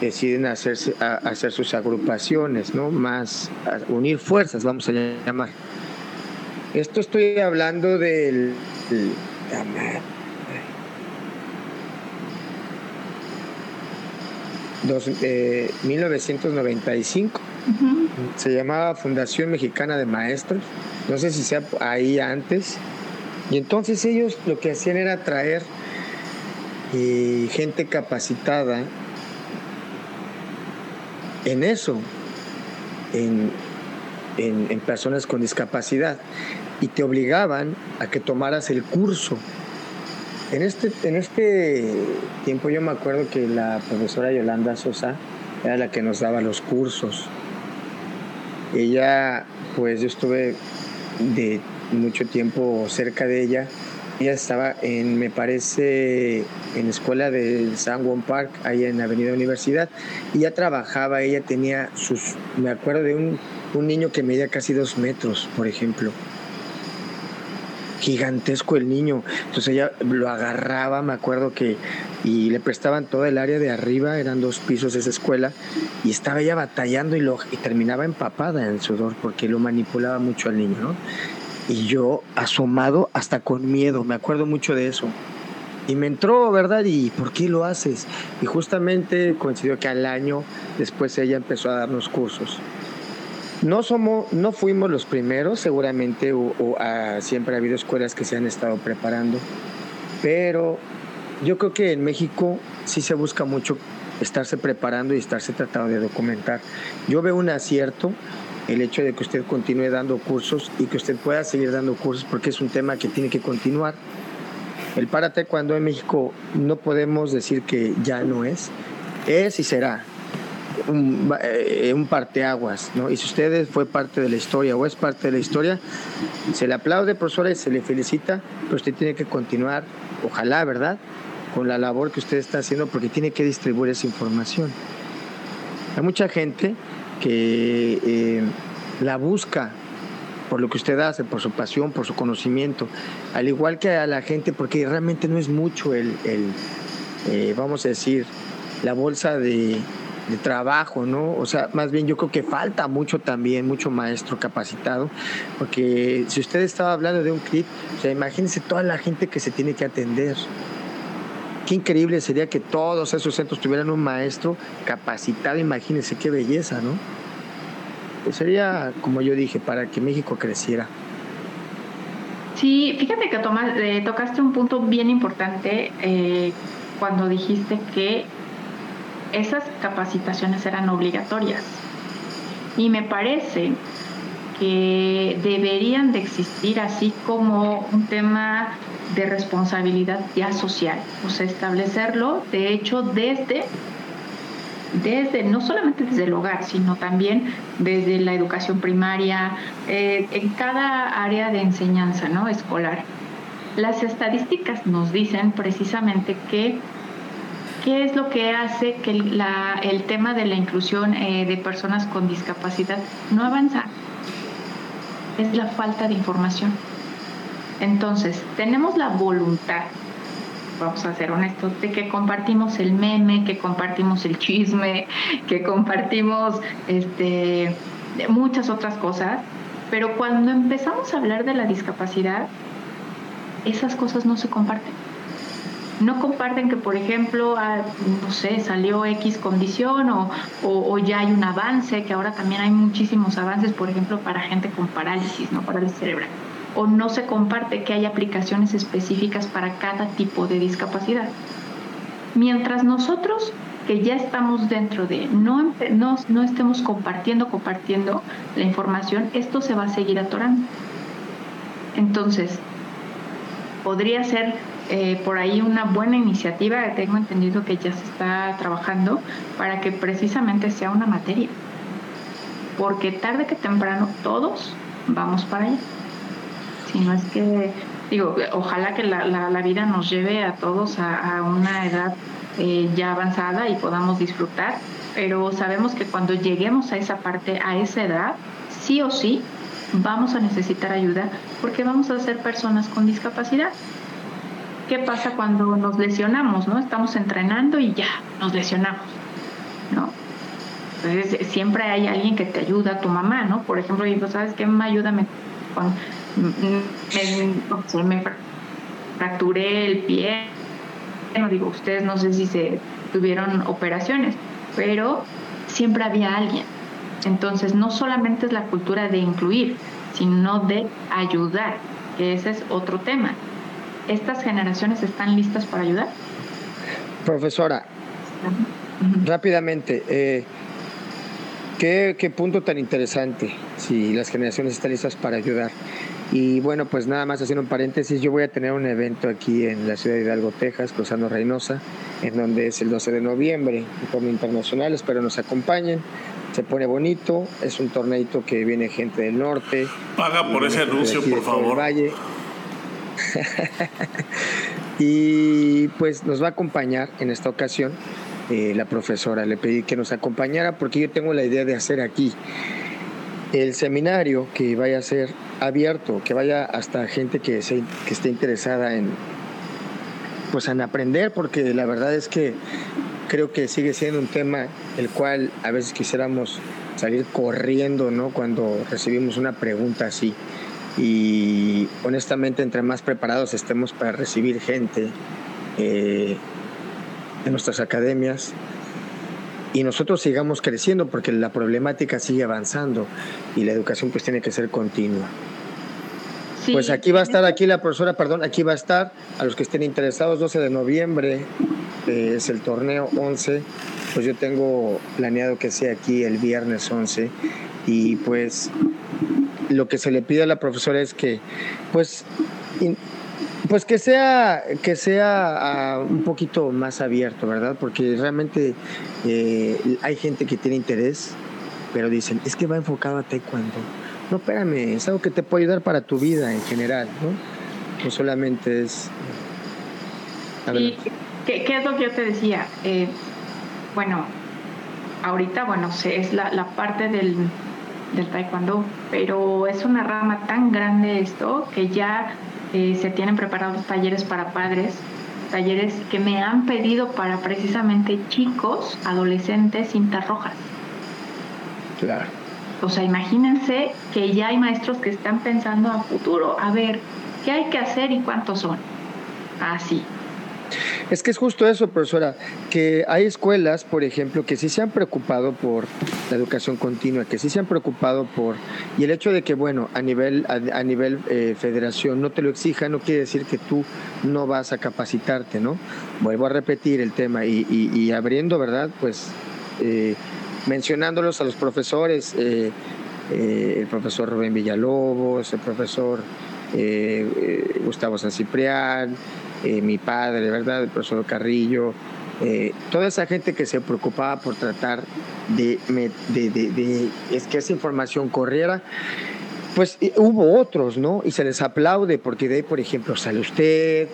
deciden hacerse, hacer sus agrupaciones, ¿no? Más, unir fuerzas, vamos a llamar. Esto estoy hablando del... dos, 1995. Se llamaba Fundación Mexicana de Maestros no sé si sea ahí antes. Y entonces ellos lo que hacían era traer eh, gente capacitada en eso, en, en, personas con discapacidad, y te obligaban a que tomaras el curso. En este, en este tiempo yo me acuerdo que la profesora Yolanda Sosa era la que nos daba los cursos. Ella, pues yo estuve de mucho tiempo cerca de ella. Ella estaba en, me parece, en la escuela del San Juan Park, ahí en Avenida Universidad, y ya trabajaba, ella tenía sus, me acuerdo de un, un niño que medía casi dos metros, por ejemplo, gigantesco el niño. Entonces ella lo agarraba, me acuerdo que, y le prestaban toda el área de arriba, eran dos pisos esa escuela, y estaba ella batallando y, lo, y terminaba empapada en sudor porque lo manipulaba mucho al niño, ¿no? Y yo asomado hasta con miedo, me acuerdo mucho de eso. Y me entró, ¿verdad? ¿Y por qué lo haces? Y justamente coincidió que al año después ella empezó a darnos cursos. No, somos, no fuimos los primeros, seguramente o, siempre ha habido escuelas que se han estado preparando, pero yo creo que en México sí se busca mucho estarse preparando y estarse tratando de documentar. Yo veo un acierto el hecho de que usted continúe dando cursos y que usted pueda seguir dando cursos porque es un tema que tiene que continuar. El para cuando en México no podemos decir que ya no es, es y será un, eh, un parteaguas, ¿no? Y si usted fue parte de la historia o es parte de la historia, se le aplaude, profesora, y se le felicita, pero usted tiene que continuar, ojalá, ¿verdad?, con la labor que usted está haciendo porque tiene que distribuir esa información. Hay mucha gente que eh, la busca por lo que usted hace, por su pasión, por su conocimiento, al igual que a la gente, porque realmente no es mucho el, el eh, vamos a decir, la bolsa de, de trabajo, ¿no? O sea, más bien yo creo que falta mucho también, mucho maestro capacitado, porque si usted estaba hablando de un CRIT, o sea, imagínense toda la gente que se tiene que atender. Qué increíble sería que todos esos centros tuvieran un maestro capacitado, imagínense qué belleza, ¿no? Pues sería, como yo dije, para que México creciera. Sí, fíjate que eh, tocaste un punto bien importante eh, cuando dijiste que esas capacitaciones eran obligatorias. Y me parece que deberían de existir así como un tema de responsabilidad ya social, o sea, establecerlo, de hecho, desde desde, no solamente desde el hogar, sino también desde la educación primaria, eh, en cada área de enseñanza ¿no? escolar. Las estadísticas nos dicen precisamente que qué es lo que hace que el tema de la inclusión eh, de personas con discapacidad no avanza. Es la falta de información. Entonces, tenemos la voluntad vamos a ser honestos, de que compartimos el meme, que compartimos el chisme, que compartimos este, muchas otras cosas, pero cuando empezamos a hablar de la discapacidad, esas cosas no se comparten. No comparten que, por ejemplo, ah, no sé, salió X condición o, ya hay un avance, que ahora también hay muchísimos avances, por ejemplo, para gente con parálisis, ¿no? Parálisis cerebral o no se comparte que hay aplicaciones específicas para cada tipo de discapacidad. Mientras nosotros que ya estamos dentro de no, no estemos compartiendo, compartiendo la información, esto se va a seguir atorando. Entonces, podría ser eh, por ahí una buena iniciativa, tengo entendido que ya se está trabajando para que precisamente sea una materia, porque tarde que temprano todos vamos para allá sino es que, digo, ojalá que la, la, vida nos lleve a todos a, una edad eh, ya avanzada y podamos disfrutar, pero sabemos que cuando lleguemos a esa parte, a esa edad, sí o sí, vamos a necesitar ayuda porque vamos a ser personas con discapacidad. ¿Qué pasa cuando nos lesionamos, no? Estamos entrenando y ya, nos lesionamos, ¿no? Entonces, siempre hay alguien que te ayuda, tu mamá, ¿no? Por ejemplo, y ¿sabes qué? Ayúdame con me, me fracturé el pie. No digo, ustedes no sé si se tuvieron operaciones, pero siempre había alguien. Entonces, no solamente es la cultura de incluir, sino de ayudar, que ese es otro tema. ¿Estas generaciones están listas para ayudar? Profesora, rápidamente, eh, ¿qué, ¿qué punto tan interesante si las generaciones están listas para ayudar? Y bueno, pues nada más haciendo un paréntesis, yo voy a tener un evento aquí en la ciudad de Hidalgo, Texas, cruzando Reynosa, en donde es el 12 de noviembre, en forma internacional, espero nos acompañen. Se pone bonito, es un torneito que viene gente del norte. Paga por ese anuncio, por favor. Valle. y pues nos va a acompañar en esta ocasión eh, la profesora. Le pedí que nos acompañara porque yo tengo la idea de hacer aquí el seminario que vaya a ser abierto, que vaya hasta gente que, que esté interesada en, pues, en aprender, porque la verdad es que creo que sigue siendo un tema el cual a veces quisiéramos salir corriendo, ¿no? Cuando recibimos una pregunta así. Y honestamente, entre más preparados estemos para recibir gente eh, en nuestras academias, y nosotros sigamos creciendo porque la problemática sigue avanzando y la educación pues tiene que ser continua. Pues aquí va a estar, aquí la profesora, perdón, aquí va a estar, a los que estén interesados, 12 de noviembre eh, es el torneo 11, pues yo tengo planeado que sea aquí el viernes 11 y pues lo que se le pide a la profesora es que pues pues que sea, que sea ah, un poquito más abierto, ¿verdad? Porque realmente eh, hay gente que tiene interés, pero dicen, es que va enfocado a taekwondo. No, espérame, es algo que te puede ayudar para tu vida en general, ¿no? No solamente es... ¿Y qué, es lo que yo te decía? Eh, bueno, ahorita, bueno, es la, la parte del, del taekwondo, pero es una rama tan grande esto que ya eh, se tienen preparados talleres para padres, talleres que me han pedido para precisamente chicos, adolescentes, cintas rojas. Claro. O sea, imagínense que ya hay maestros que están pensando a futuro, a ver, ¿qué hay que hacer y cuántos son? Así. Es que es justo eso, profesora, que hay escuelas, por ejemplo, que sí se han preocupado por la educación continua, que sí se han preocupado por... Y el hecho de que, bueno, a nivel, a, nivel eh, federación no te lo exija, no quiere decir que tú no vas a capacitarte, ¿no? Vuelvo a repetir el tema y, abriendo, ¿verdad? Pues eh, mencionándolos a los profesores, eh, el profesor Rubén Villalobos, el profesor Gustavo San Ciprián, eh, mi padre, ¿verdad? El profesor Carrillo, eh, toda esa gente que se preocupaba por tratar de, de, es que esa información corriera, pues hubo otros, ¿no? Y se les aplaude porque de ahí, por ejemplo, sale usted,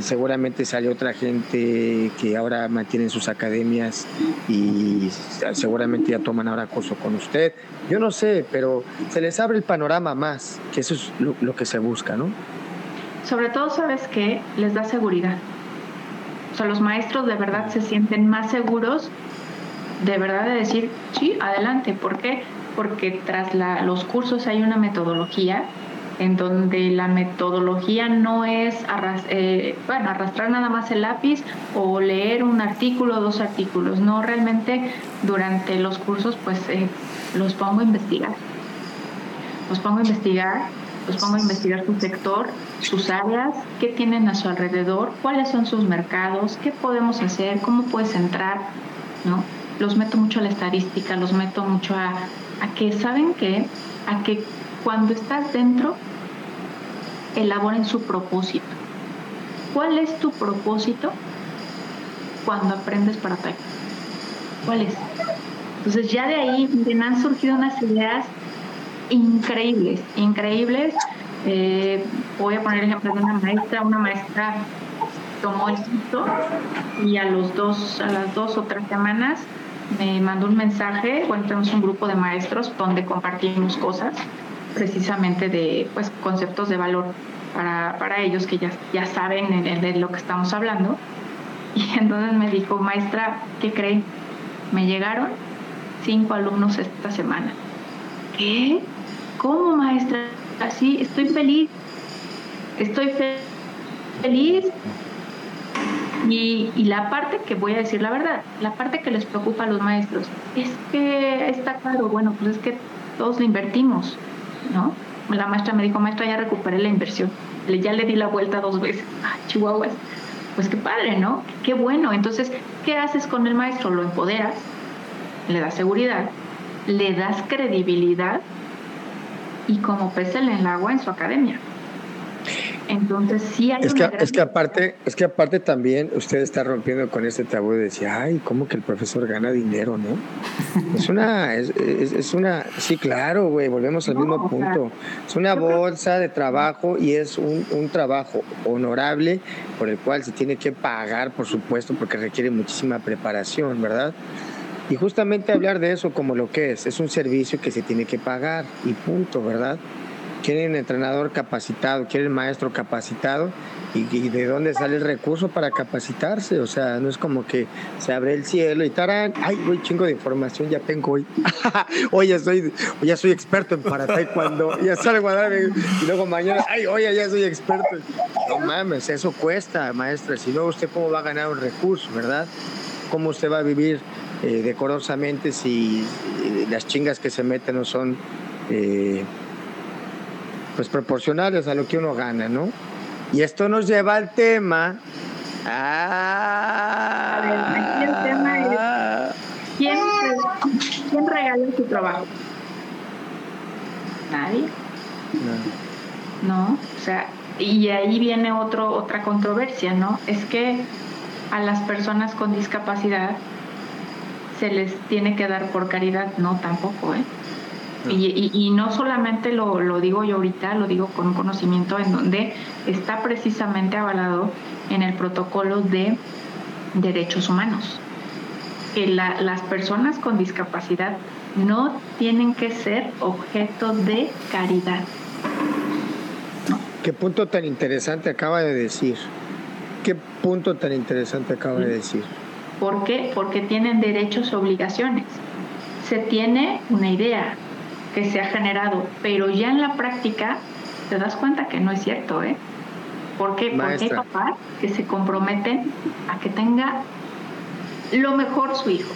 seguramente sale otra gente que ahora mantiene sus academias y seguramente ya toman ahora curso con usted. Yo no sé, pero se les abre el panorama más, que eso es lo, que se busca, ¿no? Sobre todo, ¿sabes que Les da seguridad. O sea, los maestros de verdad se sienten más seguros de verdad de decir, sí, adelante. ¿Por qué? porque tras los cursos hay una metodología en donde la metodología no es eh, arrastrar nada más el lápiz o leer un artículo o dos artículos, no realmente durante los cursos pues eh, los pongo a investigar. Los pongo a investigar, pongo a investigar su sector, sus áreas, qué tienen a su alrededor, cuáles son sus mercados, qué podemos hacer, cómo puedes entrar, ¿no? Los meto mucho a la estadística, los meto mucho a a que, ¿saben qué? A que cuando estás dentro, elaboren su propósito. ¿Cuál es tu propósito cuando aprendes para ti? ¿Cuál es? Entonces ya de ahí me han surgido unas ideas increíbles, increíbles. Eh, voy a poner el ejemplo de una maestra, una maestra tomó el sitio y a los dos, a las dos o tres semanas me mandó un mensaje, bueno, tenemos un grupo de maestros donde compartimos cosas precisamente de pues, conceptos de valor para, para ellos que ya, ya saben de, lo que estamos hablando. Y entonces me dijo, maestra, ¿qué cree? Me llegaron cinco alumnos esta semana. ¿Qué? ¿Cómo, maestra? Así, estoy feliz. Estoy feliz y, la parte que voy a decir la verdad, la parte que les preocupa a los maestros es que está claro, bueno, pues es que todos le invertimos, ¿no? La maestra me dijo, maestra, ya recuperé la inversión, ya le di la vuelta dos veces. Ah, Chihuahua, pues qué padre, ¿no? Qué bueno. Entonces, ¿qué haces con el maestro? Lo empoderas, le das seguridad, le das credibilidad y como pez en el agua en su academia. Entonces sí hay es que, es que aparte es que aparte también usted está rompiendo con ese tabú de decir, ay, ¿cómo que el profesor gana dinero, no? es una, es, es, una, sí, claro, güey, volvemos al mismo punto. es una bolsa de trabajo y es un, un trabajo honorable por el cual se tiene que pagar, por supuesto, porque requiere muchísima preparación, ¿verdad? Y justamente hablar de eso como lo que es, es un servicio que se tiene que pagar y punto, ¿verdad? quieren entrenador capacitado, quieren maestro capacitado y, de dónde sale el recurso para capacitarse. O sea, no es como que se abre el cielo y tarán, ay, voy chingo de información, ya tengo hoy. oye, soy, ya soy experto en para cuando ya salgo a dar y luego mañana, ay, oye, ya soy experto. No mames, eso cuesta, maestra. Si no, ¿usted cómo va a ganar un recurso, verdad? ¿Cómo usted va a vivir eh, decorosamente si eh, las chingas que se meten no son... Eh, pues proporcionales a lo que uno gana, ¿no? Y esto nos lleva al tema. Ah, a ver, aquí el tema es ¿quién, ¿quién regala su trabajo? Nadie. No. no. O sea, y ahí viene otro, otra controversia, ¿no? Es que a las personas con discapacidad se les tiene que dar por caridad, no tampoco, ¿eh? Y, no solamente lo, lo, digo yo ahorita, lo digo con un conocimiento en donde está precisamente avalado en el protocolo de derechos humanos, que las personas con discapacidad no tienen que ser objeto de caridad. ¿Qué punto tan interesante acaba de decir? ¿Qué punto tan interesante acaba de decir? ¿Por qué? Porque tienen derechos y obligaciones. Se tiene una idea, que se ha generado, pero ya en la práctica te das cuenta que no es cierto, ¿eh? ¿Por qué? Porque hay papás que se comprometen a que tenga lo mejor su hijo.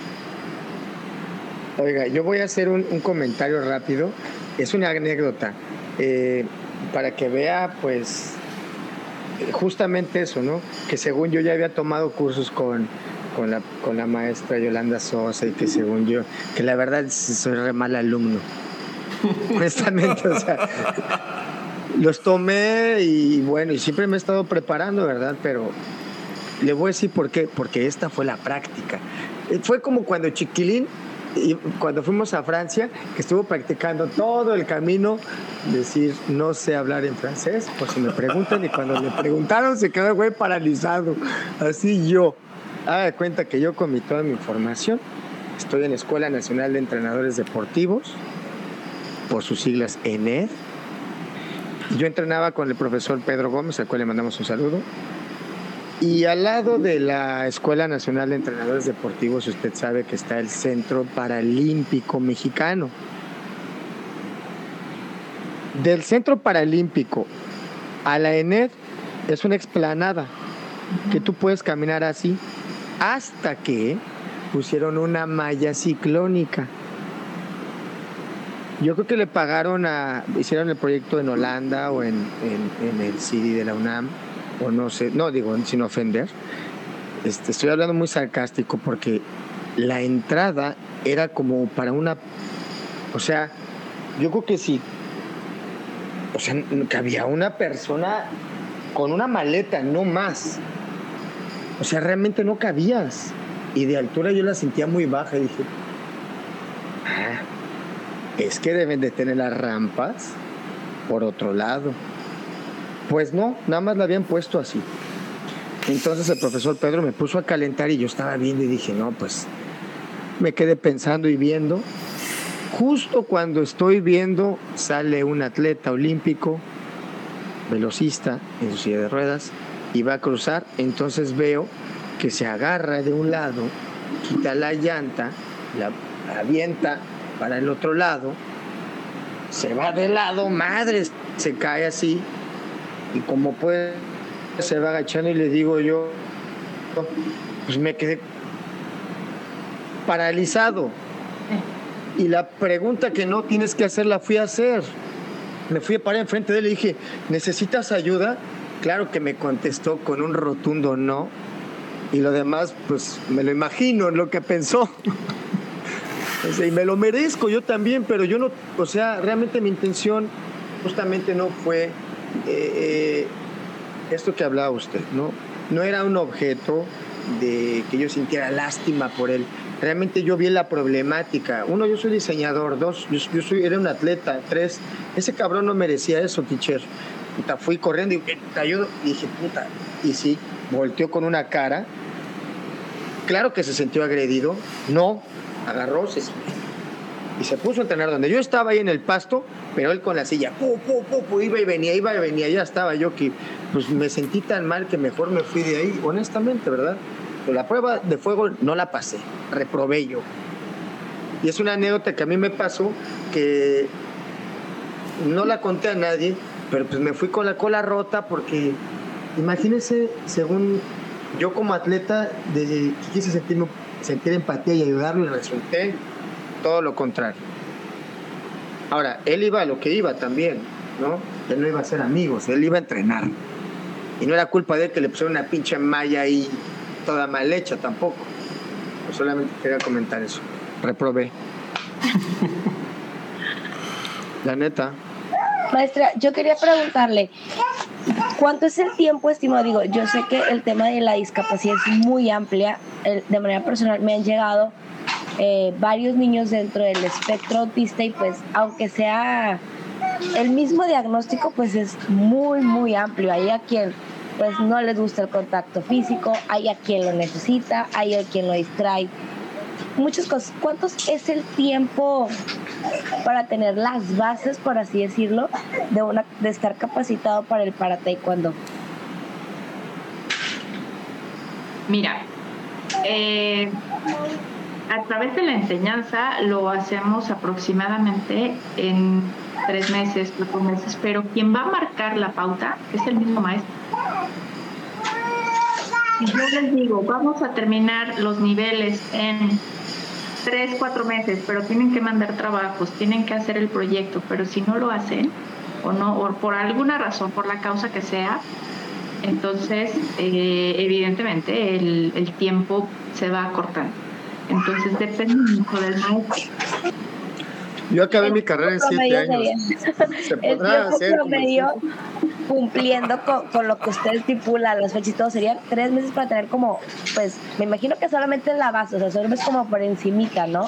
Oiga, yo voy a hacer un, comentario rápido. Es una anécdota. Eh, para que vea, pues, justamente eso, ¿no? Que según yo ya había tomado cursos con, con, la, con la maestra Yolanda Sosa y que según yo, que la verdad soy re mal alumno honestamente, o sea, los tomé y bueno, y siempre me he estado preparando, ¿verdad? Pero le voy a decir por qué, porque esta fue la práctica. Eh, fue como cuando Chiquilín, y cuando fuimos a Francia, que estuvo practicando todo el camino, decir, no sé hablar en francés, por si me preguntan, y cuando le preguntaron se quedó el güey paralizado. Así yo. Haga cuenta que yo comí toda mi información. Estoy en la Escuela Nacional de Entrenadores Deportivos, por sus siglas ENED. Yo entrenaba con el profesor Pedro Gómez, al cual le mandamos un saludo. Y al lado de la Escuela Nacional de Entrenadores Deportivos, usted sabe que está el Centro Paralímpico Mexicano. Del Centro Paralímpico a la ENED es una explanada que tú puedes caminar así hasta que pusieron una malla ciclónica. Yo creo que le pagaron a, hicieron el proyecto en Holanda o en, en, el CD de la UNAM, o no sé, no digo sin ofender. Este, estoy hablando muy sarcástico porque la entrada era como para una, o sea, yo creo que sí, o sea, que había una persona con una maleta, no más. O sea, realmente no cabías. Y de altura yo la sentía muy baja y dije, ah, es que deben de tener las rampas por otro lado. Pues no, nada más la habían puesto así. Entonces el profesor Pedro me puso a calentar y yo estaba viendo y dije, no, pues me quedé pensando y viendo. Justo cuando estoy viendo, sale un atleta olímpico, velocista, en su silla de ruedas, y va a cruzar. Entonces veo que se agarra de un lado, quita la llanta, la avienta para el otro lado, se va de lado, madre, se cae así, y como puede, se va agachando y le digo yo, pues me quedé paralizado. Y la pregunta que no tienes que hacer la fui a hacer. Me fui a parar enfrente de él y dije, ¿necesitas ayuda? Claro que me contestó con un rotundo no. Y lo demás, pues me lo imagino en lo que pensó. y me lo merezco yo también, pero yo no, o sea, realmente mi intención justamente no fue eh, eh, esto que hablaba usted, ¿no? No era un objeto de que yo sintiera lástima por él. Realmente yo vi la problemática. Uno, yo soy diseñador. Dos, yo, soy, era un atleta. Tres, ese cabrón no merecía eso, teacher. Puta, fui corriendo y te ayudo. Dije, puta. Y sí, volteó con una cara. Claro que se sintió agredido. No, agarró se, y se puso a entrenar donde yo estaba ahí en el pasto, pero él con la silla, pu, pu, pu, iba y venía, iba y venía, ya estaba yo que pues me sentí tan mal que mejor me fui de ahí, honestamente, ¿verdad? Pero la prueba de fuego no la pasé, reprobé yo. Y es una anécdota que a mí me pasó que no la conté a nadie, pero pues me fui con la cola rota porque imagínense, según yo como atleta, de, quise sentirme sentir empatía y ayudarlo y resulté todo lo contrario. Ahora, él iba a lo que iba también, ¿no? Él no iba a ser amigos, él iba a entrenar. Y no era culpa de él que le pusieron una pinche malla ahí toda mal hecha tampoco. Pues solamente quería comentar eso. Reprobé. La neta. Maestra, yo quería preguntarle, ¿cuánto es el tiempo estimado? Digo, yo sé que el tema de la discapacidad es muy amplia. De manera personal me han llegado eh, varios niños dentro del espectro autista y pues aunque sea el mismo diagnóstico, pues es muy, muy amplio. Hay a quien pues no les gusta el contacto físico, hay a quien lo necesita, hay a quien lo distrae muchas cosas. ¿Cuánto es el tiempo para tener las bases, por así decirlo, de, una, de estar capacitado para el para taekwondo? Mira, eh, a través de la enseñanza lo hacemos aproximadamente en tres meses, cuatro meses, pero quien va a marcar la pauta es el mismo maestro. Y yo les digo, vamos a terminar los niveles en tres, cuatro meses, pero tienen que mandar trabajos, tienen que hacer el proyecto, pero si no lo hacen, o no, o por alguna razón, por la causa que sea, entonces eh, evidentemente el, el, tiempo se va acortando. Entonces depende mucho del maestro. Yo acabé mi carrera en siete años. ¿Se podrá hacer? cumpliendo con, lo que usted estipula, las fechas y todo, serían tres meses para tener como, pues, me imagino que solamente la base, o sea, solo es como por encimita, ¿no?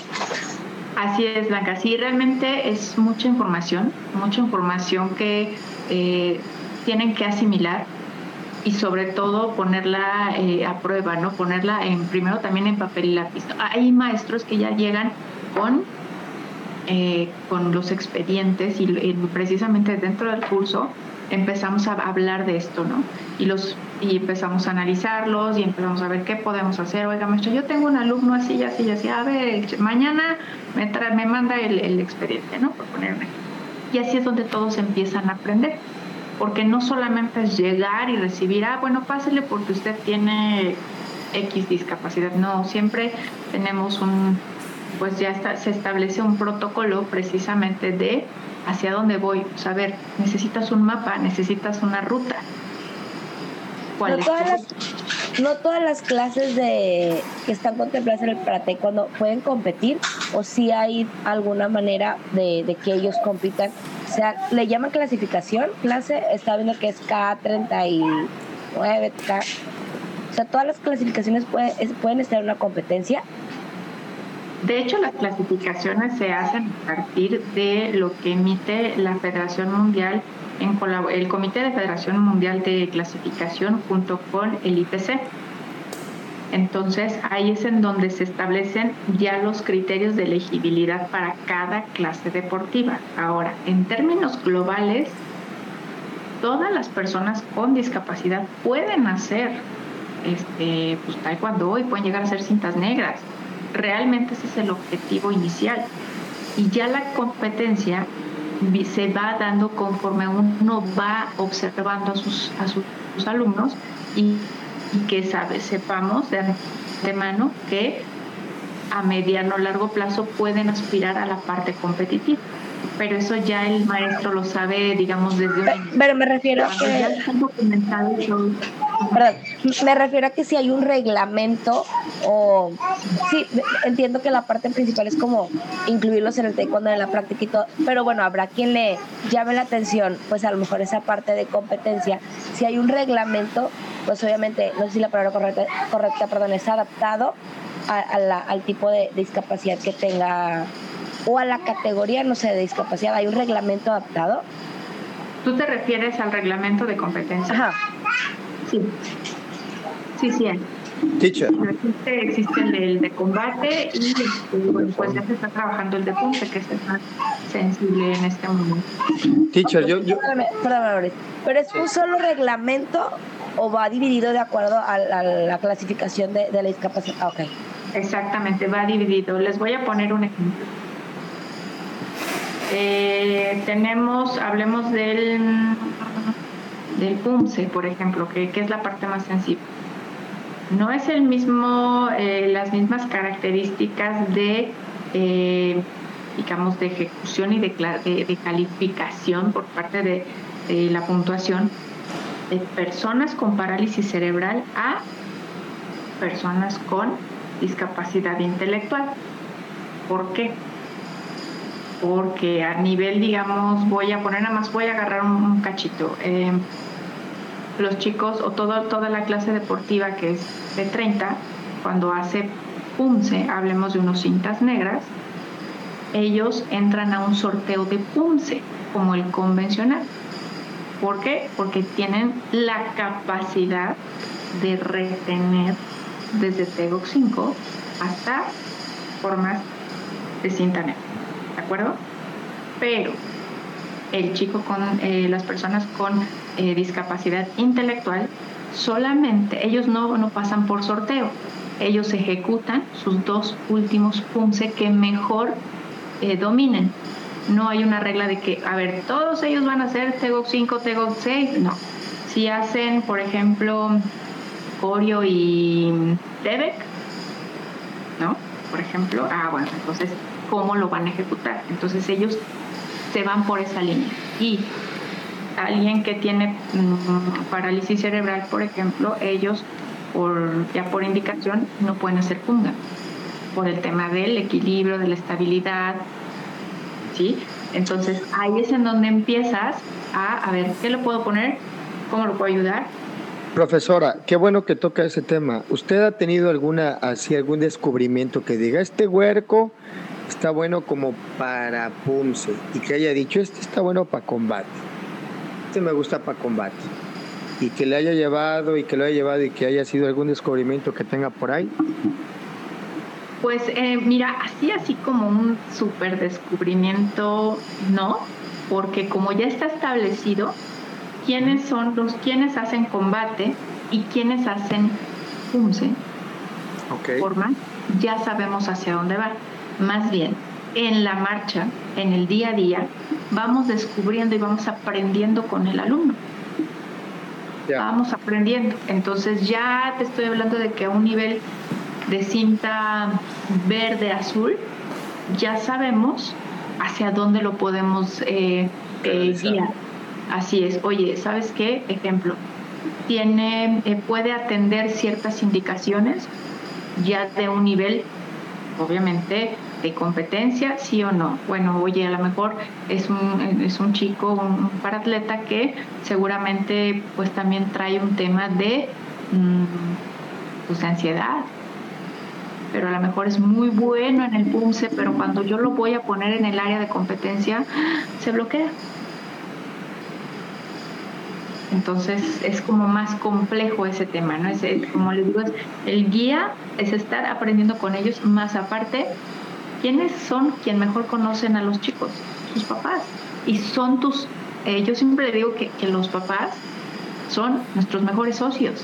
Así es, Blanca. Sí, realmente es mucha información, mucha información que eh, tienen que asimilar y sobre todo ponerla eh, a prueba, ¿no? Ponerla en primero también en papel y lápiz. Hay maestros que ya llegan con eh, con los expedientes y, precisamente dentro del curso empezamos a hablar de esto, ¿no? Y los y empezamos a analizarlos y empezamos a ver qué podemos hacer. Oiga, maestro, yo tengo un alumno así, así, así. A ver, mañana me, me manda el, expediente, ¿no? Por ponerme. Y así es donde todos empiezan a aprender porque no solamente es llegar y recibir, ah, bueno, pásele porque usted tiene X discapacidad, no, siempre tenemos un, pues ya está, se establece un protocolo precisamente de hacia dónde voy, saber, necesitas un mapa, necesitas una ruta. ¿Cuál no, todas las, no todas las clases de que están contempladas en el para cuando pueden competir o si hay alguna manera de, de que ellos compitan o sea, le llaman clasificación, clase, está viendo que es K39, K. O sea, todas las clasificaciones pueden estar en una competencia. De hecho, las clasificaciones se hacen a partir de lo que emite la Federación Mundial, en el Comité de Federación Mundial de Clasificación junto con el IPC. Entonces ahí es en donde se establecen ya los criterios de elegibilidad para cada clase deportiva. Ahora, en términos globales, todas las personas con discapacidad pueden hacer este, pues, taekwondo y pueden llegar a ser cintas negras. Realmente ese es el objetivo inicial. Y ya la competencia se va dando conforme uno va observando a sus, alumnos y y que sabe, sepamos de antemano que a mediano o largo plazo pueden aspirar a la parte competitiva. Pero eso ya el maestro lo sabe, digamos, desde un... Pero me refiero a que... Perdón, me refiero a que si hay un reglamento o... Sí, entiendo que la parte principal es como incluirlos en el taekwondo, en la práctica y todo, pero bueno, habrá quien le llame la atención, pues a lo mejor esa parte de competencia. Si hay un reglamento, pues obviamente, no sé si la palabra correcta, correcta perdón, es adaptado al tipo de, discapacidad que tenga o a la categoría, no sé, de discapacidad. ¿Hay un reglamento adaptado? ¿Tú te refieres al reglamento de competencia? Ajá. Sí. Sí, sí. Teacher. Existe, el de combate y este, pues ya se está trabajando el de punte, que es el más sensible en este momento. Teacher, yo... yo... Perdóname, ¿pero es un solo reglamento o va dividido de acuerdo a, la clasificación de, la discapacidad? Ah, ok. Exactamente, va dividido. Les voy a poner un ejemplo. Eh, tenemos, hablemos del, del PUMSE, por ejemplo, que, es la parte más sensible. No es el mismo, eh, las mismas características de, eh, digamos, de ejecución y de, de, calificación por parte de la puntuación de personas con parálisis cerebral a personas con discapacidad intelectual. ¿Por qué? Porque a nivel, digamos, voy a poner nada más, voy a agarrar un, cachito. Eh, los chicos o todo, toda la clase deportiva que es de 30, cuando hace punce, hablemos de unos cintas negras, ellos entran a un sorteo de punce, como el convencional. ¿Por qué? Porque tienen la capacidad de retener desde TEGOX 5 hasta formas de cinta negra. ¿De acuerdo? Pero el chico con eh, las personas con eh, discapacidad intelectual solamente ellos no, no pasan por sorteo ellos ejecutan sus dos últimos punce que mejor eh, dominen no hay una regla de que, a ver, todos ellos van a hacer TEGOX 5, TEGOX 6, no. Si hacen, por ejemplo, Corio y TEBEC, ¿no? Por ejemplo, ah, bueno, entonces, ¿cómo lo van a ejecutar? Entonces ellos se van por esa línea. Y alguien que tiene mm, parálisis cerebral, por ejemplo, ellos por, ya por indicación no pueden hacer punga por el tema del equilibrio, de la estabilidad, ¿sí? Entonces ahí es en donde empiezas a, a ver, ¿qué le puedo poner? ¿Cómo lo puedo ayudar? Profesora, qué bueno que toca ese tema. ¿Usted ha tenido alguna así algún descubrimiento que diga este huerco está bueno como para punce y que haya dicho este está bueno para combate? Este me gusta para combate y que le haya llevado y que lo haya llevado y que haya sido algún descubrimiento que tenga por ahí. Pues eh, mira, así así como un super descubrimiento, no, porque como ya está establecido, quiénes son los quienes hacen combate y quienes hacen punce, okay. forma, ya sabemos hacia dónde va. Más bien, en la marcha, en el día a día, vamos descubriendo y vamos aprendiendo con el alumno. Vamos aprendiendo. Entonces ya te estoy hablando de que a un nivel de cinta verde azul, ya sabemos hacia dónde lo podemos eh, eh, guiar. Así es. Oye, ¿sabes qué? Ejemplo, tiene, eh, puede atender ciertas indicaciones ya de un nivel, obviamente, de competencia, sí o no. Bueno, oye, a lo mejor es un, es un chico, un, paratleta que seguramente pues también trae un tema de mmm, pues, ansiedad, pero a lo mejor es muy bueno en el PUMSE, pero cuando yo lo voy a poner en el área de competencia, se bloquea. Entonces es como más complejo ese tema, ¿no? Es, como les digo, el guía es estar aprendiendo con ellos, más aparte, ¿quiénes son quien mejor conocen a los chicos? Sus papás. Y son tus, eh, yo siempre digo que, que los papás son nuestros mejores socios.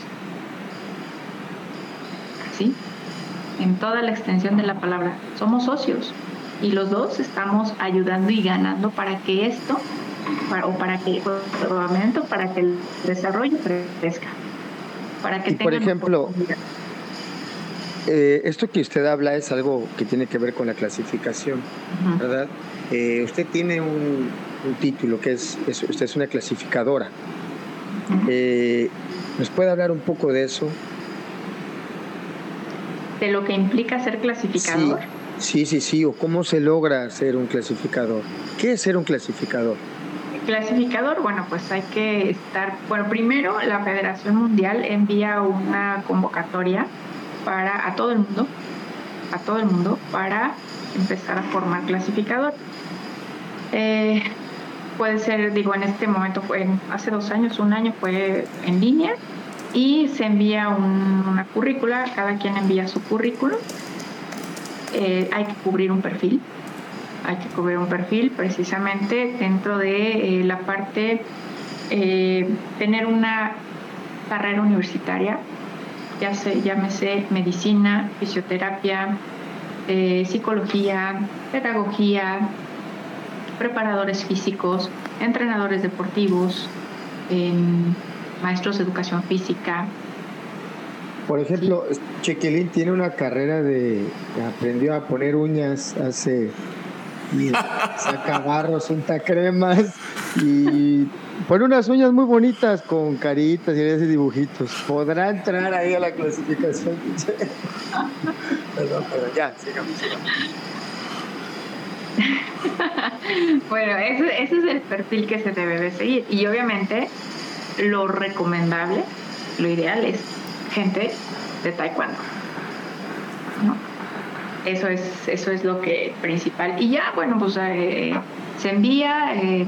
¿Sí? En toda la extensión de la palabra, somos socios. Y los dos estamos ayudando y ganando para que esto para, o para que probablemente para que el desarrollo crezca para que y por ejemplo eh, esto que usted habla es algo que tiene que ver con la clasificación uh -huh. verdad eh, usted tiene un, un, título que es, es, usted es una clasificadora. Uh -huh. eh, nos puede hablar un poco de eso de lo que implica ser clasificador sí, sí sí sí o cómo se logra ser un clasificador. Qué es ser un clasificador clasificador, bueno, pues hay que estar, bueno, primero la Federación Mundial envía una convocatoria para a todo el mundo, a todo el mundo, para empezar a formar clasificador. Eh, puede ser, digo, en este momento fue, hace dos años, un año fue en línea y se envía un, una currícula, cada quien envía su currículum, eh, hay que cubrir un perfil, hay que cubrir un perfil precisamente dentro de eh, la parte eh, tener una carrera universitaria, ya sé, llámese medicina, fisioterapia, eh, psicología, pedagogía, preparadores físicos, entrenadores deportivos, maestros de educación física, por ejemplo. Chequelín tiene una carrera de. aprendió a poner uñas hace Mira, saca barros, unta cremas y pone unas uñas muy bonitas con caritas y esos dibujitos. ¿Podrá entrar ahí a la clasificación? perdón, perdón, ya, sigamos. bueno, ese, ese es el perfil que se debe de seguir. Y obviamente lo recomendable, lo ideal es gente de taekwondo. ¿no? Eso es, eso es lo que principal. Y ya, bueno, pues eh, se envía eh,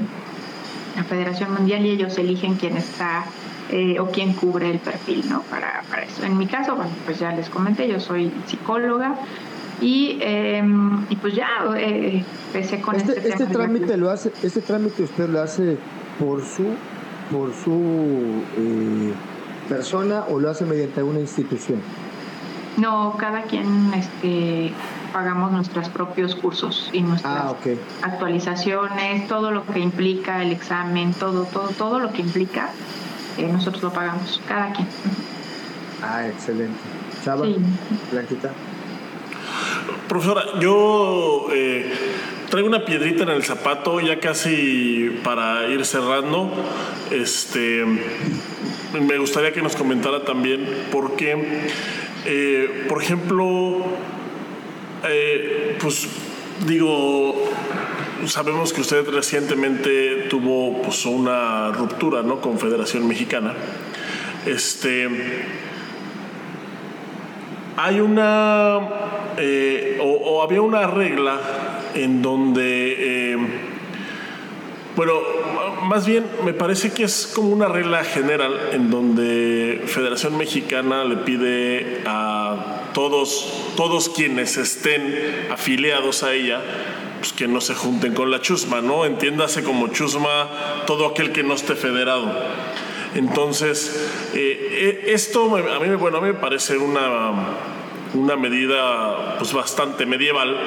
a Federación Mundial y ellos eligen quién está eh, o quién cubre el perfil, ¿no? Para, para, eso. En mi caso, bueno, pues ya les comenté, yo soy psicóloga y, y pues ya empecé con este, este, este trámite lo hace, este trámite usted lo hace por su, por su persona o lo hace mediante una institución. No, cada quien este, pagamos nuestros propios cursos y nuestras ah, okay. actualizaciones, todo lo que implica el examen, todo, todo, todo lo que implica, eh, nosotros lo pagamos, cada quien. Ah, excelente. Chava, sí. Blanquita. Profesora, yo eh, traigo una piedrita en el zapato ya casi para ir cerrando. Este, me gustaría que nos comentara también por qué eh, por ejemplo, eh, pues digo, sabemos que usted recientemente tuvo pues, una ruptura ¿no? con Federación Mexicana. Este, hay una, eh, o, había una regla en donde, bueno, más bien me parece que es como una regla general en donde Federación Mexicana le pide a todos, todos quienes estén afiliados a ella, pues que no se junten con la chusma, ¿no? Entiéndase como chusma todo aquel que no esté federado. Entonces, eh, esto a mí, bueno, a mí me parece una, una medida pues bastante medieval,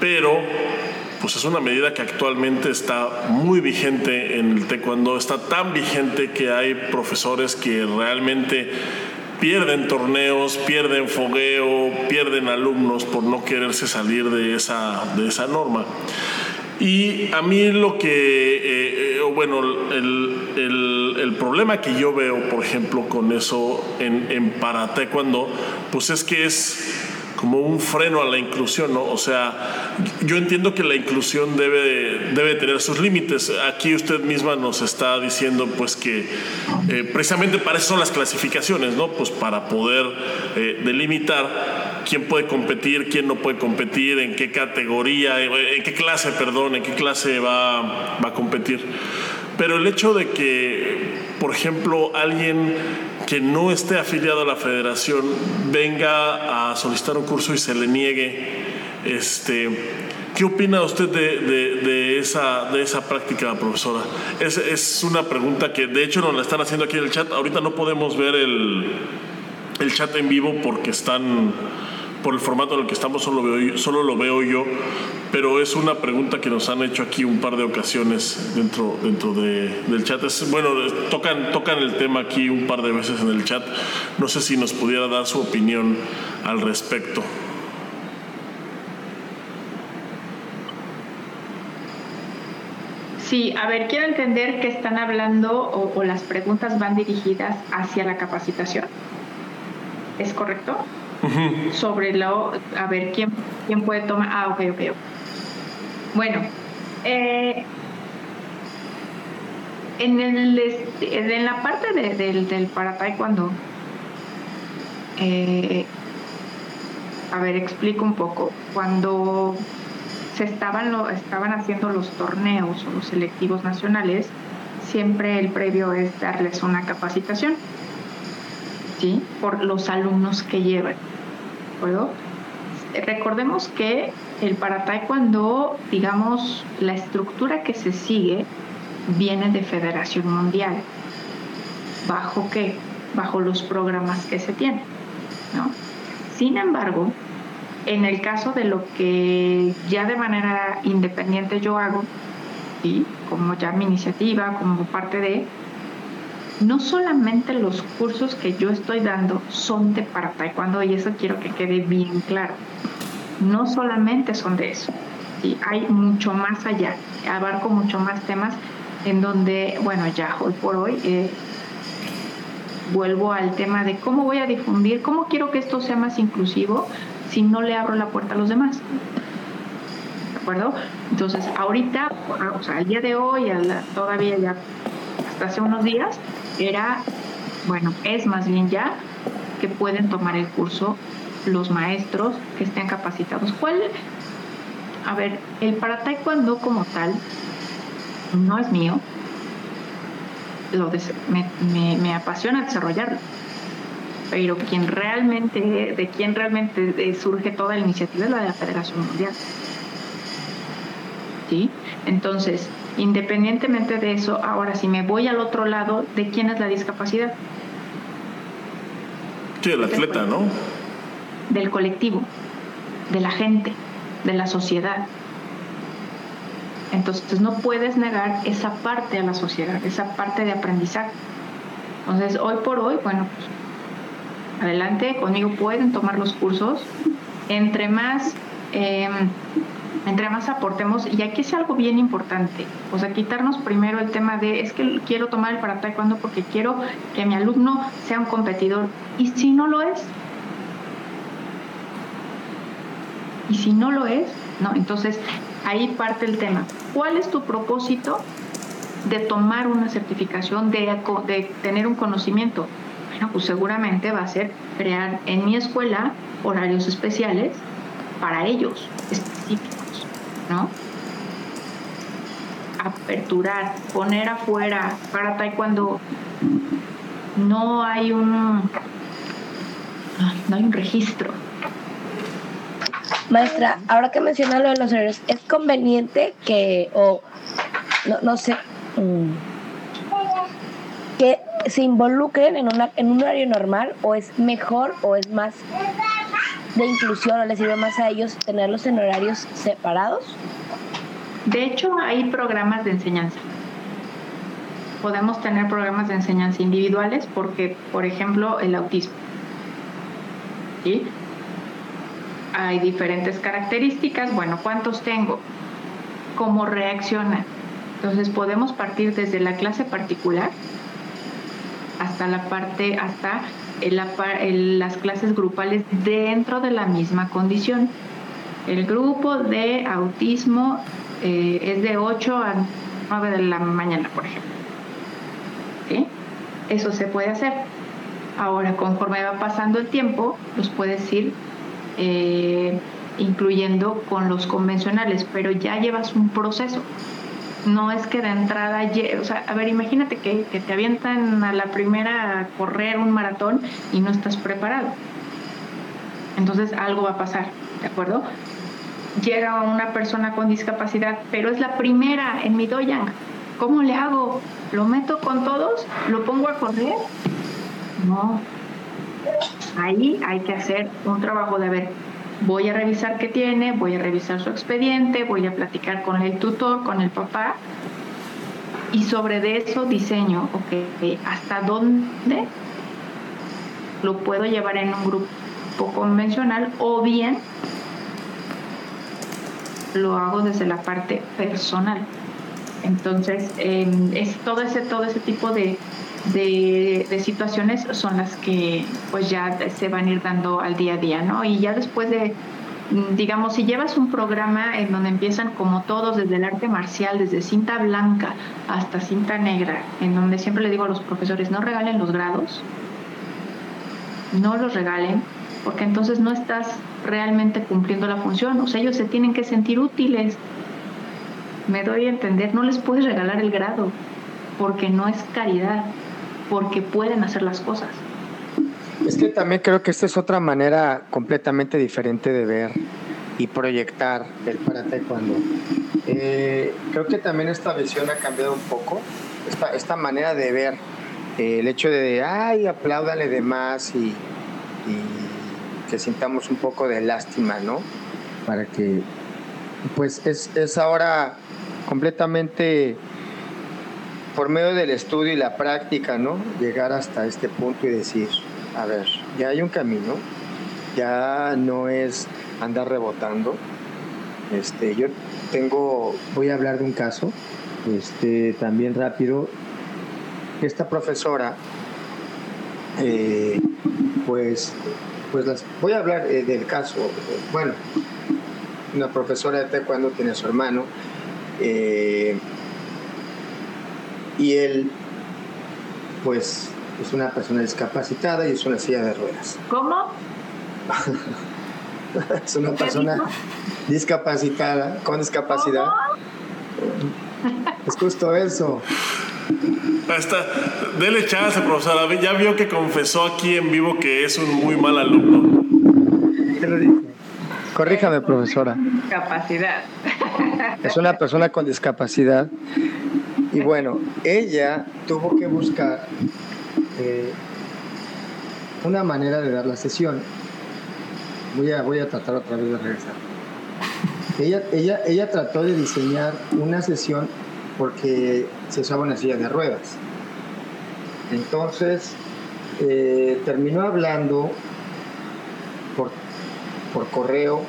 pero pues es una medida que actualmente está muy vigente en el taekwondo, está tan vigente que hay profesores que realmente pierden torneos, pierden fogueo, pierden alumnos por no quererse salir de esa, de esa norma. Y a mí lo que, eh, eh, bueno, el, el, problema que yo veo, por ejemplo, con eso en, en para taekwondo, pues es que es como un freno a la inclusión, ¿no? O sea, yo entiendo que la inclusión debe, debe tener sus límites. Aquí usted misma nos está diciendo, pues, que eh, precisamente para eso son las clasificaciones, ¿no? Pues para poder eh, delimitar quién puede competir, quién no puede competir, en qué categoría, en qué clase, perdón, en qué clase va, va a competir. Pero el hecho de que, por ejemplo, alguien que no esté afiliado a la federación venga a solicitar un curso y se le niegue, este, ¿qué opina usted de, esa, de esa práctica, profesora? Es, es, una pregunta que de hecho nos la están haciendo aquí en el chat. Ahorita no podemos ver el, el chat en vivo porque están por el formato en el que estamos solo, veo, solo lo veo yo, pero es una pregunta que nos han hecho aquí un par de ocasiones dentro, dentro del chat. bueno, tocan, tocan el tema aquí un par de veces en el chat. No sé si nos pudiera dar su opinión al respecto. Sí, a ver, quiero entender que están hablando o, o las preguntas van dirigidas hacia la capacitación. ¿Es correcto? Sobre lo, a ver quién, quién puede tomar. Ah, ok, ok. Bueno, eh, en, el, en la parte del, del para taekwondo, eh, a ver, explico un poco. Cuando se estaban, lo, estaban haciendo los torneos o los selectivos nacionales, siempre el previo es darles una capacitación, ¿sí? Por los alumnos que llevan acuerdo? Recordemos que el para taekwondo, digamos, la estructura que se sigue viene de Federación Mundial. ¿Bajo qué? Bajo los programas que se tienen. Sin embargo, en el caso de lo que ya de manera independiente yo hago, ¿sí? como ya mi iniciativa, como parte de, no solamente los cursos que yo estoy dando son de para taekwondo y eso quiero que quede bien claro. No solamente son de eso, ¿sí? hay mucho más allá, abarco mucho más temas en donde, bueno, ya hoy por hoy eh, vuelvo al tema de cómo voy a difundir, cómo quiero que esto sea más inclusivo si no le abro la puerta a los demás. ¿De acuerdo? Entonces, ahorita, o sea, al día de hoy, todavía ya hasta hace unos días, era, bueno, es más bien ya que pueden tomar el curso los maestros que estén capacitados. ¿Cuál? A ver, el para taekwondo como tal no es mío. Lo me, me, apasiona desarrollarlo. Pero quien realmente, de quien realmente surge toda la iniciativa es la de la Federación Mundial. ¿Sí? Entonces, Independientemente de eso, ahora si me voy al otro lado, ¿de quién es la discapacidad? Sí, del atleta, ¿no? Del colectivo, de la gente, de la sociedad. Entonces no puedes negar esa parte a la sociedad, esa parte de aprendizaje. Entonces hoy por hoy, bueno, pues, adelante, conmigo pueden tomar los cursos. Entre más em, entre más aportemos, y aquí es algo bien importante, o sea, quitarnos primero el tema de, es que quiero tomar el para taekwondo porque quiero que mi alumno sea un competidor, y si no lo es, y si no lo es, no, entonces ahí parte el tema. ¿Cuál es tu propósito de tomar una certificación, de, de tener un conocimiento? Bueno, pues seguramente va a ser crear en mi escuela horarios especiales para ellos, específicos, ¿no? Aperturar, poner afuera para taekwondo. No hay un no hay un registro. Maestra, ahora que menciona lo de los horarios, ¿es conveniente que, o no, no sé, mm, que se involucren en, una, en un horario normal o es mejor o es más de inclusión o les sirve más a ellos tenerlos en horarios separados? De hecho, hay programas de enseñanza. Podemos tener programas de enseñanza individuales porque, por ejemplo, el autismo. ¿Sí? Hay diferentes características. Bueno, ¿cuántos tengo? ¿Cómo reacciona? Entonces podemos partir desde la clase particular hasta la parte, hasta las clases grupales dentro de la misma condición. El grupo de autismo eh, es de 8 a 9 de la mañana, por ejemplo. Eso se puede hacer. Ahora, conforme va pasando el tiempo, los puedes ir eh, incluyendo con los convencionales, pero ya llevas un proceso no es que de entrada, o sea, a ver, imagínate que, te avientan a la primera a correr un maratón y no estás preparado. Entonces algo va a pasar, ¿de acuerdo? Llega una persona con discapacidad, pero es la primera en mi doyang. ¿Cómo le hago? ¿Lo meto con todos? ¿Lo pongo a correr? No. Ahí hay que hacer un trabajo de ver voy a revisar qué tiene, voy a revisar su expediente, voy a platicar con el tutor, con el papá y sobre de eso diseño, ok, hasta dónde lo puedo llevar en un grupo convencional o bien lo hago desde la parte personal. Entonces, es todo ese, todo ese tipo de, de, situaciones son las que pues ya se van a ir dando al día a día, ¿no? Y ya después de, mm, digamos, si llevas un programa en donde empiezan como todos, desde el arte marcial, desde cinta blanca hasta cinta negra, en donde siempre le digo a los profesores, no regalen los grados, no los regalen, porque entonces no estás realmente cumpliendo la función, o sea, ellos se tienen que sentir útiles. Me doy a entender, no les puedes regalar el grado, porque no es caridad porque pueden hacer las cosas. Es que también creo que esta es otra manera completamente diferente de ver y proyectar el para taekwondo. Eh, creo que también esta visión ha cambiado un poco, esta, esta manera de ver eh, el hecho de, ay, apláudale de más y, y, que sintamos un poco de lástima, ¿no? Para que, pues es, es ahora completamente por medio del estudio y la práctica, ¿no? Llegar hasta este punto y decir, a ver, ya hay un camino, ya no es andar rebotando. Este, yo tengo, voy a hablar de un caso, este, también rápido. Esta profesora, eh, pues, pues las, voy a hablar eh, del caso, bueno, una profesora de taekwondo tiene a su hermano, eh, y él, pues, es una persona discapacitada y es una silla de ruedas. ¿Cómo? es una persona discapacitada, con discapacidad. Es justo eso. Está, dele chance, profesora. Ya vio que confesó aquí en vivo que es un muy mal alumno. Corríjame, profesora. Discapacidad. Es una persona con discapacidad y bueno, ella tuvo que buscar eh, una manera de dar la sesión. Voy a, voy a tratar otra vez de regresar. Ella, ella, ella trató de diseñar una sesión porque se usaba una silla de ruedas. Entonces, eh, terminó hablando por, por correo.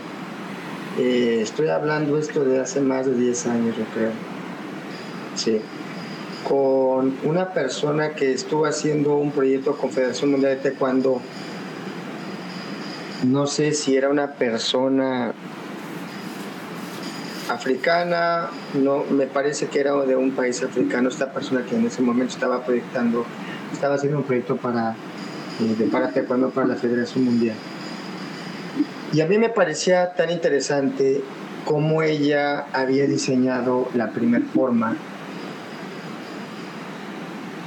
Eh, estoy hablando esto de hace más de 10 años, yo creo. Sí con una persona que estuvo haciendo un proyecto Confederación Mundial de Taekwondo. No sé si era una persona africana, no, me parece que era de un país africano, esta persona que en ese momento estaba proyectando, estaba haciendo un proyecto para, eh, para taekwondo para la Federación Mundial. Y a mí me parecía tan interesante cómo ella había diseñado la primera forma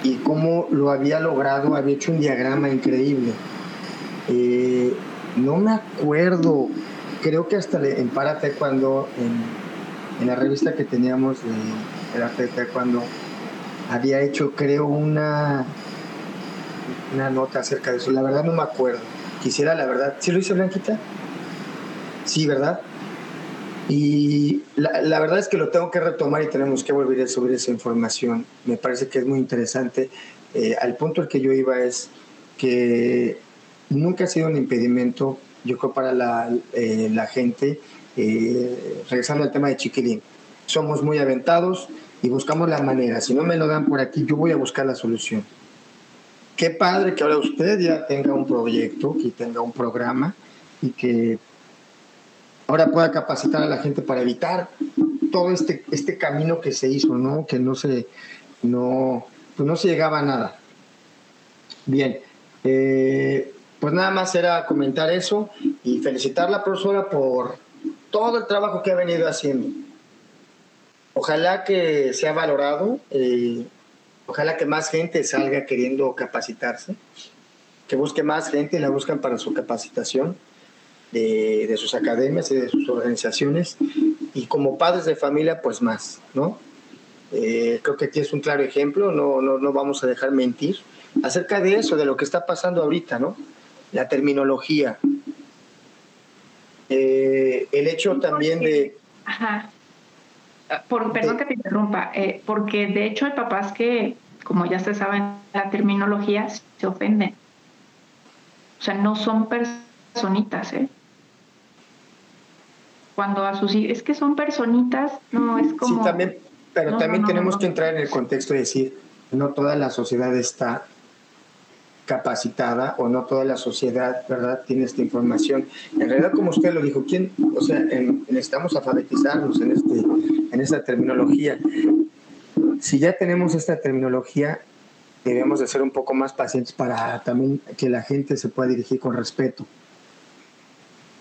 y cómo lo había logrado, había hecho un diagrama increíble. Eh, no me acuerdo, creo que hasta en Para cuando en, la revista que teníamos de, de cuando había hecho, creo, una, una nota acerca de eso. La verdad no me acuerdo. Quisiera, la verdad. ¿Sí lo hice Blanquita? Sí, ¿verdad? Y la, verdad es que lo tengo que retomar y tenemos que volver a subir esa información. Me parece que es muy interesante. Eh, al punto al que yo iba es que nunca ha sido un impedimento, yo creo, para la, eh, la gente, eh, regresando al tema de Chiquilín. Somos muy aventados y buscamos la manera. Si no me lo dan por aquí, yo voy a buscar la solución. Qué padre que ahora usted ya tenga un proyecto, que tenga un programa y que ahora pueda capacitar a la gente para evitar todo este, este camino que se hizo, ¿no? Que no se, no, pues no se llegaba a nada. Bien, eh, pues nada más era comentar eso y felicitar a la profesora por todo el trabajo que ha venido haciendo. Ojalá que sea valorado, eh, ojalá que más gente salga queriendo capacitarse, que busque más gente y la buscan para su capacitación de, sus academias y de sus organizaciones y como padres de familia pues más, ¿no? Eh, creo que aquí es un claro ejemplo, no, no, no vamos a dejar mentir acerca de eso, de lo que está pasando ahorita, ¿no? La terminología. Eh, el hecho también de... Ajá. Por, perdón que te interrumpa, eh, porque de hecho hay papás que, como ya se sabe, la terminología se ofenden. O sea, no son personitas, ¿eh? Cuando a sus es que son personitas, no es como... Sí, también, pero también tenemos que entrar en el contexto de decir, no toda la sociedad está capacitada o no toda la sociedad, ¿verdad?, tiene esta información. En realidad, como usted lo dijo, ¿quién, o sea, necesitamos alfabetizarnos en, este, en esta terminología. Si ya tenemos esta terminología, debemos de ser un poco más pacientes para también que la gente se pueda dirigir con respeto.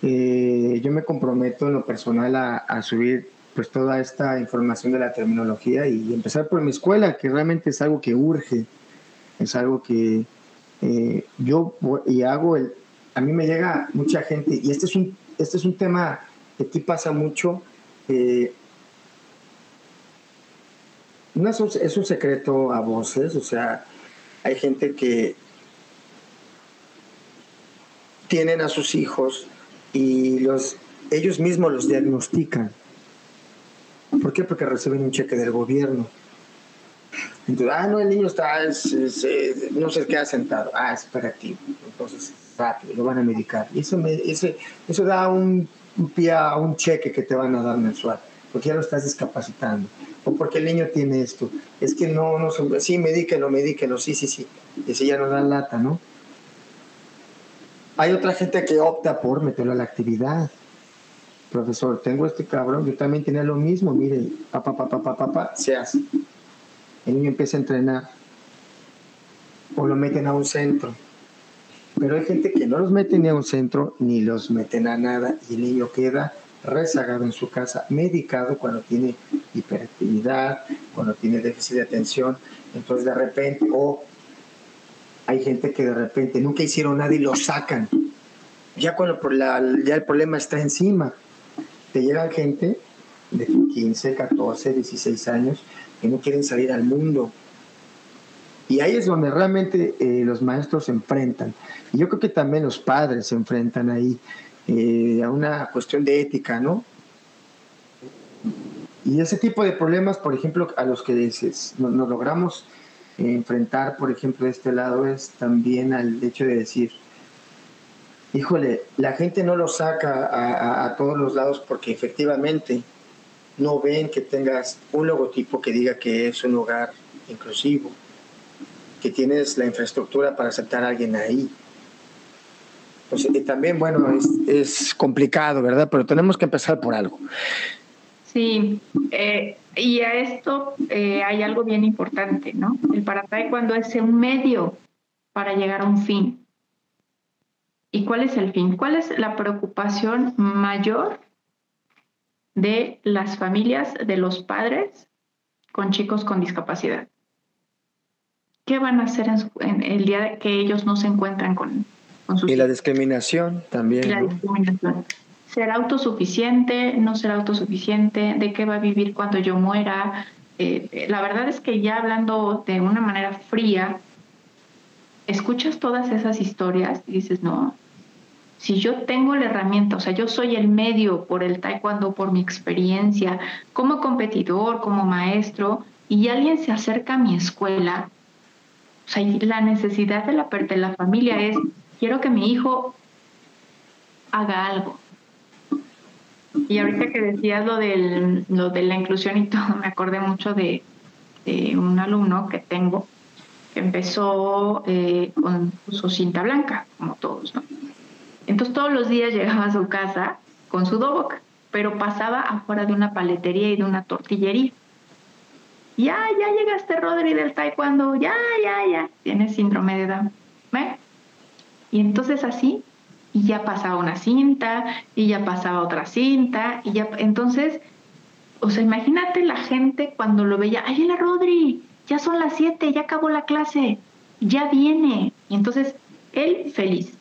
Eh, yo me comprometo en lo personal a, subir pues toda esta información de la terminología y empezar por mi escuela, que realmente es algo que urge, es algo que eh, yo y hago, el, a mí me llega mucha gente, y este es un, este es un tema que aquí pasa mucho, eh, no es un, es un secreto a voces, o sea, hay gente que tienen a sus hijos y los, ellos mismos los diagnostican. ¿Por qué? Porque reciben un cheque del gobierno. Entonces, ah, no, el niño está, eh, no se queda sentado, ah, es hiperactivo. Entonces, rápido, lo van a medicar. Y eso, me, ese, eso da un, pie a un cheque que te van a dar mensual, porque ya lo estás discapacitando. O porque el niño tiene esto. Es que no, no, sí, medíquelo, medíquelo, sí, sí, sí. Y si ya no dan lata, ¿no? Hay otra gente que opta por meterlo a la actividad. Profesor, tengo este cabrón, yo también tenía lo mismo, mire, papá, papá, papá, papá, se hace. El niño empieza a entrenar. O lo meten a un centro. Pero hay gente que no los mete ni a un centro, ni los meten a nada, y el niño queda rezagado en su casa, medicado cuando tiene hiperactividad, cuando tiene déficit de atención. Entonces de repente, o hay gente que de repente nunca hicieron nada y lo sacan. Ya cuando ya el problema está encima. Te llega gente de 15, 14, 16 años que no quieren salir al mundo. Y ahí es donde realmente eh, los maestros se enfrentan. Y yo creo que también los padres se enfrentan ahí eh, a una cuestión de ética, ¿no? Y ese tipo de problemas, por ejemplo, a los que nos logramos enfrentar, por ejemplo, de este lado es también al hecho de decir, híjole, la gente no lo saca a, todos los lados porque efectivamente no ven que tengas un logotipo que diga que es un hogar inclusivo, que tienes la infraestructura para aceptar a alguien ahí. Pues y también, bueno, es, es complicado, ¿verdad? Pero tenemos que empezar por algo. Sí, eh, y a esto eh, hay algo bien importante, ¿no? El cuando es un medio para llegar a un fin. ¿Y cuál es el fin? ¿Cuál es la preocupación mayor de las familias, de los padres con chicos con discapacidad? ¿Qué van a hacer en, el día que ellos no se encuentran con, con sus Y la discriminación también. la discriminación. ¿Será autosuficiente? ¿No será autosuficiente? ¿De qué va a vivir cuando yo muera? Eh, la verdad es que ya hablando de una manera fría, escuchas todas esas historias y dices, no, si yo tengo la herramienta, o sea, yo soy el medio por el taekwondo, por mi experiencia, como competidor, como maestro, y alguien se acerca a mi escuela, o sea, la necesidad de la, de la familia es, quiero que mi hijo haga algo. Y ahorita que decías lo, del, lo de la inclusión y todo, me acordé mucho de, un alumno que tengo que empezó eh, con su cinta blanca, como todos, ¿no? Entonces todos los días llegaba a su casa con su dobok, pero pasaba afuera de una paletería y de una tortillería. Ya, ya llegaste, Rodri, del taekwondo, ya, ya, ya, tiene síndrome de Down. Y entonces así y ya pasaba una cinta y ya pasaba otra cinta y ya entonces o sea imagínate la gente cuando lo veía ay la Rodri ya son las siete ya acabó la clase ya viene y entonces él feliz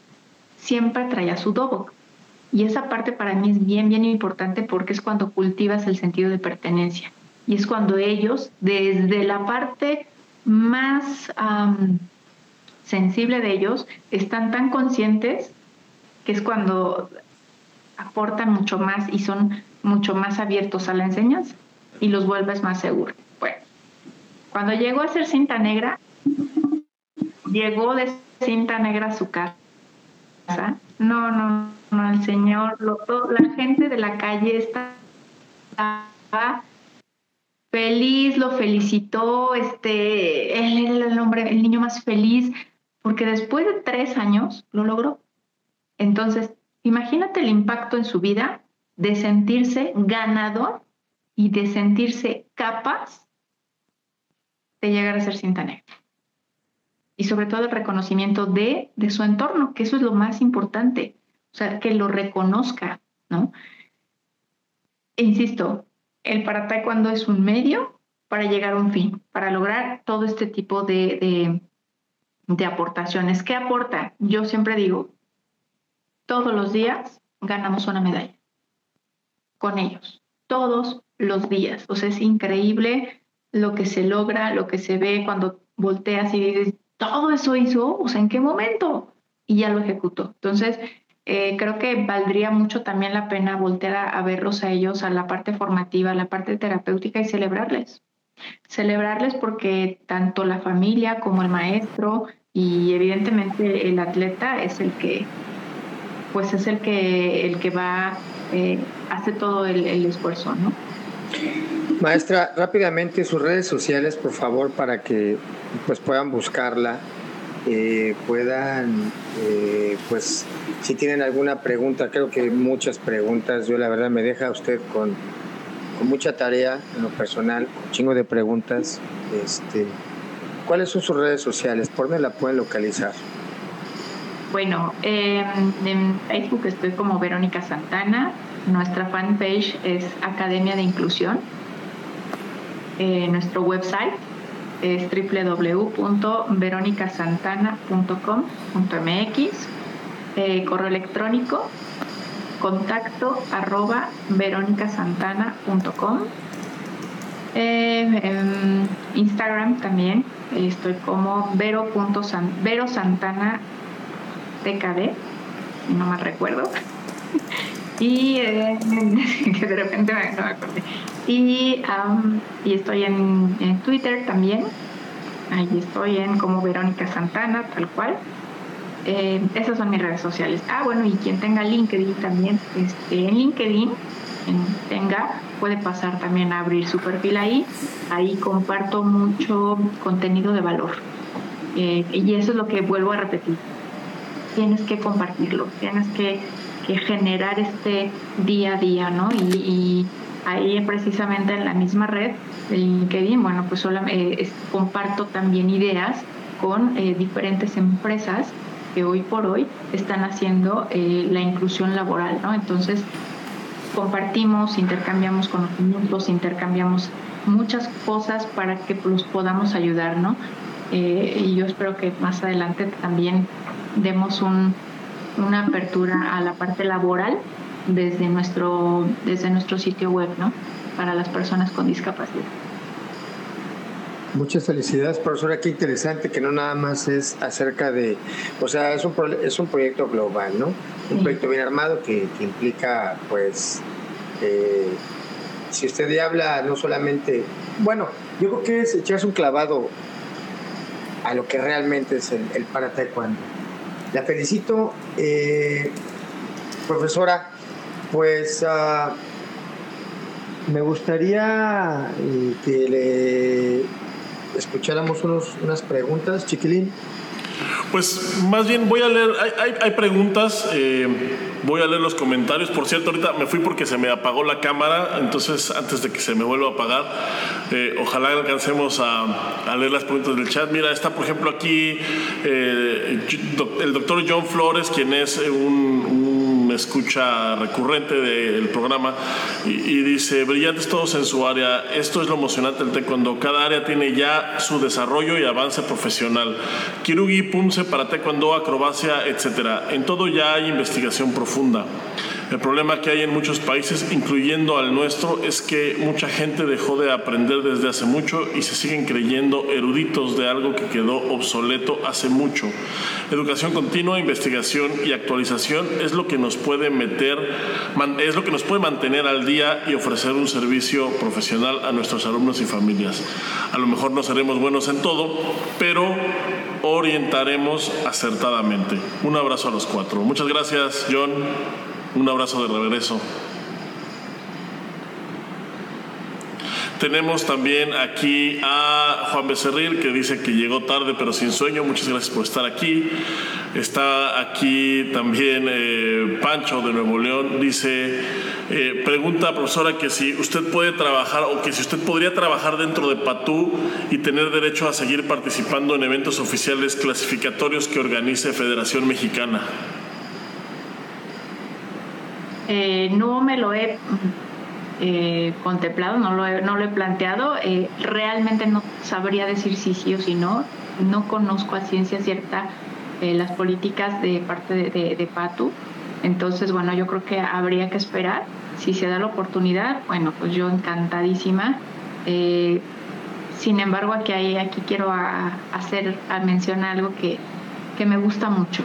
siempre traía su dobo y esa parte para mí es bien bien importante porque es cuando cultivas el sentido de pertenencia. Y es cuando ellos desde la parte más sensible de ellos están tan conscientes que es cuando aportan mucho más y son mucho más abiertos a la enseñanza y los vuelves más seguros. Bueno, cuando llegó a ser cinta negra, llegó de cinta negra a su casa. No, no, no, el señor, la gente de la calle estaba feliz, lo felicitó, este, él era el hombre, el niño más feliz, porque después de tres años lo logró. Entonces, imagínate el impacto en su vida de sentirse ganador y de sentirse capaz de llegar a ser cinta negra. Y sobre todo el reconocimiento de, de su entorno, que eso es lo más importante, o sea, que lo reconozca, ¿no? E insisto, el para taekwondo es un medio para llegar a un fin, para lograr todo este tipo de, de, de aportaciones. ¿Qué aporta? Yo siempre digo, todos los días ganamos una medalla con ellos, todos los días. O sea, es increíble lo que se logra, lo que se ve cuando volteas y dices, todo eso hizo, o sea, ¿en qué momento? Y ya lo ejecutó. Entonces, eh, creo que valdría mucho también la pena voltear a, verlos a ellos, a la parte formativa, a la parte terapéutica y celebrarles. Celebrarles porque tanto la familia como el maestro y evidentemente el atleta es el que pues es el que, el que va, eh, hace todo el, esfuerzo, ¿no? Maestra, rápidamente sus redes sociales, por favor, para que pues puedan buscarla, eh, puedan, eh, pues, si tienen alguna pregunta, creo que muchas preguntas, yo la verdad me deja usted con, con mucha tarea en lo personal, un chingo de preguntas. Este, ¿Cuáles son sus redes sociales? ¿Por dónde la pueden localizar? Bueno, en Facebook estoy como Verónica Santana. Nuestra fanpage es Academia de Inclusión. Eh, nuestro website es www.veronicasantana.com.mx. Eh, correo electrónico contacto arroba veronicasantana.com. Eh, Instagram también estoy como vero.santana TKD, no mal recuerdo. y eh, que de repente me, no acordé. Y, y estoy en, Twitter también. Ahí estoy en como Verónica Santana, tal cual. Eh, esas son mis redes sociales. Ah, bueno, y quien tenga LinkedIn también, este, en LinkedIn, tenga, puede pasar también a abrir su perfil ahí. Ahí comparto mucho contenido de valor. Eh, y eso es lo que vuelvo a repetir tienes que compartirlo, tienes que, generar este día a día, ¿no? Y, ahí precisamente en la misma red de LinkedIn, bueno, pues eh, comparto también ideas con eh, diferentes empresas que hoy por hoy están haciendo eh, la inclusión laboral, ¿no? Entonces, compartimos, intercambiamos conocimientos, intercambiamos muchas cosas para que los podamos ayudar, ¿no? Y yo espero que más adelante también demos un, una apertura a la parte laboral desde nuestro, desde nuestro sitio web, ¿no? Para las personas con discapacidad. Muchas felicidades, profesora. Qué interesante que no nada más es acerca de, o sea, es un, es un proyecto global, ¿no? Un proyecto bien armado que, implica, pues, eh, si usted ya habla no solamente, bueno, yo creo que es echarse un clavado a lo que realmente es el, el para taekwondo. La felicito, eh, profesora. Pues uh, me gustaría eh, que le escucháramos unos, unas preguntas, chiquilín. Pues más bien voy a leer, hay, hay, preguntas, eh, voy a leer los comentarios. Por cierto, ahorita me fui porque se me apagó la cámara, entonces antes de que se me vuelva a apagar, eh, ojalá alcancemos a, a, leer las preguntas del chat. Mira, está por ejemplo aquí eh, el doctor John Flores, quien es un escucha recurrente del programa y, dice, brillantes todos en su área, esto es lo emocionante del taekwondo, cada área tiene ya su desarrollo y avance profesional, kirugi, pumse para taekwondo, acrobacia, etcétera, en todo ya hay investigación profunda. El problema que hay en muchos países, incluyendo al nuestro, es que mucha gente dejó de aprender desde hace mucho y se siguen creyendo eruditos de algo que quedó obsoleto hace mucho. Educación continua, investigación y actualización es lo que nos puede meter, es lo que nos puede mantener al día y ofrecer un servicio profesional a nuestros alumnos y familias. A lo mejor no seremos buenos en todo, pero orientaremos acertadamente. Un abrazo a los cuatro. Muchas gracias, John. Un abrazo de regreso. Tenemos también aquí a Juan Becerril que dice que llegó tarde pero sin sueño. Muchas gracias por estar aquí. Está aquí también eh, Pancho de Nuevo León. Dice, eh, pregunta profesora que si usted puede trabajar o que si usted podría trabajar dentro de PATU y tener derecho a seguir participando en eventos oficiales clasificatorios que organice Federación Mexicana. Eh, no me lo he eh, contemplado, no lo he, no lo he planteado. Eh, realmente no sabría decir si sí o si no. No conozco a ciencia cierta las políticas de parte de, PATU. Entonces, bueno, yo creo que habría que esperar. Si se da la oportunidad, bueno, pues yo encantadísima. sin embargo, aquí, hay, aquí quiero hacer, a mencionar algo que, que me gusta mucho.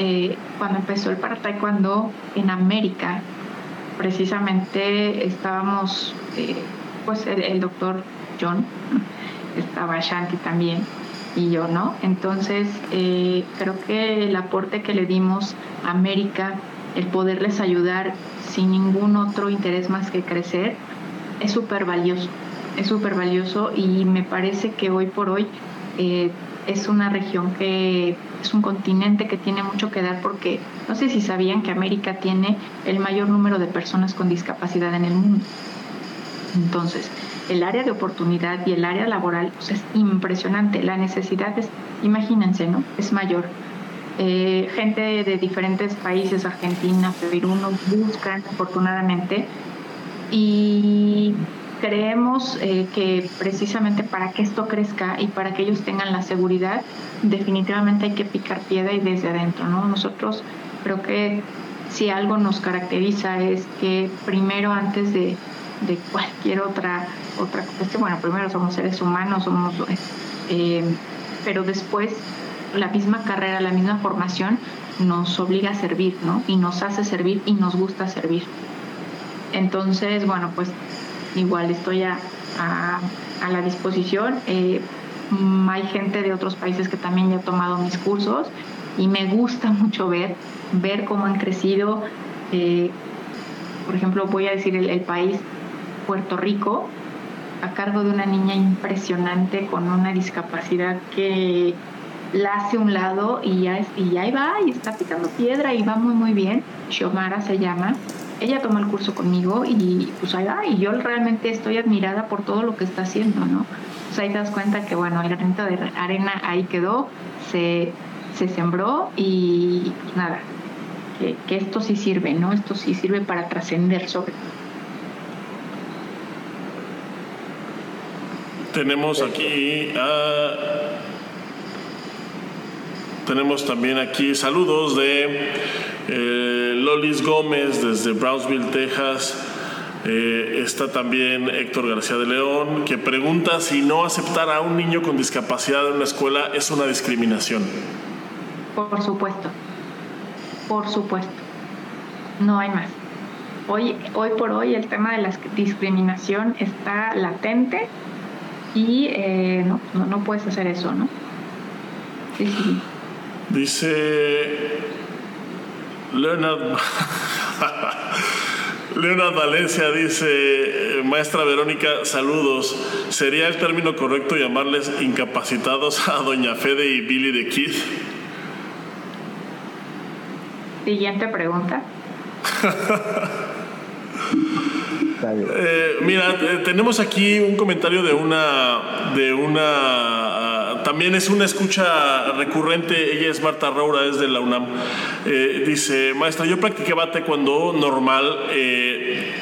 Eh, cuando empezó el para taekwondo en América, precisamente estábamos, eh, pues el, doctor John, estaba Shanti también y yo, ¿no? Entonces, eh, creo que el aporte que le dimos a América, el poderles ayudar sin ningún otro interés más que crecer, es súper valioso, es súper valioso y me parece que hoy por hoy es una región que es un continente que tiene mucho que dar porque no sé si sabían que América tiene el mayor número de personas con discapacidad en el mundo. Entonces, el área de oportunidad y el área laboral es impresionante. La necesidad es, imagínense, ¿no? Es mayor. Eh, gente de diferentes países, Argentina, Perú, nos buscan afortunadamente y creemos eh, que precisamente para que esto crezca y para que ellos tengan la seguridad, definitivamente hay que picar piedra y desde adentro, ¿no? Nosotros creo que si algo nos caracteriza es que primero antes de, cualquier otra otra cuestión, bueno, primero somos seres humanos, somos, eh, pero después la misma carrera, la misma formación nos obliga a servir, ¿no? Y nos hace servir y nos gusta servir. Entonces, bueno, pues igual estoy a, a, la disposición. Eh, mm, hay gente de otros países que también ya ha tomado mis cursos y me gusta mucho ver, ver cómo han crecido. Eh, por ejemplo, voy a decir el, país, Puerto Rico, a cargo de una niña impresionante con una discapacidad que la hace un lado y ya, y ahí va y está picando piedra y va muy muy bien. Xiomara se llama ella toma el curso conmigo y pues ahí yo realmente estoy admirada por todo lo que está haciendo, ¿no? Pues ahí te das cuenta que, bueno, el granito de arena ahí quedó, se, se sembró y pues nada, que, esto sí sirve, ¿no? Esto sí sirve para trascender sobre. Tenemos aquí. Tenemos también aquí saludos de eh, Lolis Gómez desde Brownsville, Texas. Eh, está también Héctor García de León, que pregunta si no aceptar a un niño con discapacidad en una escuela es una discriminación. Por supuesto, por supuesto. No hay más. Hoy, hoy por hoy el tema de la discriminación está latente y eh, no, no, puedes hacer eso, ¿no? Sí, sí. Dice Leonard, Leonard Valencia dice, maestra Verónica, saludos. ¿Sería el término correcto llamarles incapacitados a Doña Fede y Billy de Kid? Siguiente pregunta. Eh, mira, eh, tenemos aquí un comentario de una, de una, ah, también es una escucha recurrente. Ella es Marta Raura, es de la UNAM. Eh, dice, maestra, yo practiqué cuando normal,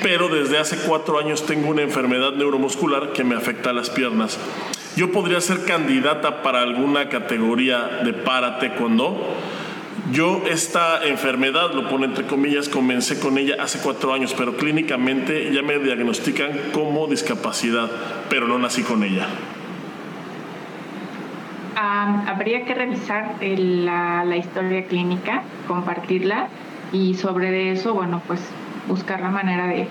pero desde hace cuatro años tengo una enfermedad neuromuscular que me afecta a las piernas. Yo podría ser candidata para alguna categoría de para taekwondo. Yo esta enfermedad, lo pone entre comillas, comencé con ella hace cuatro años, pero clínicamente ya me diagnostican como discapacidad, pero no nací con ella. habría que revisar la, historia clínica, compartirla y sobre eso, bueno, pues buscar la manera de,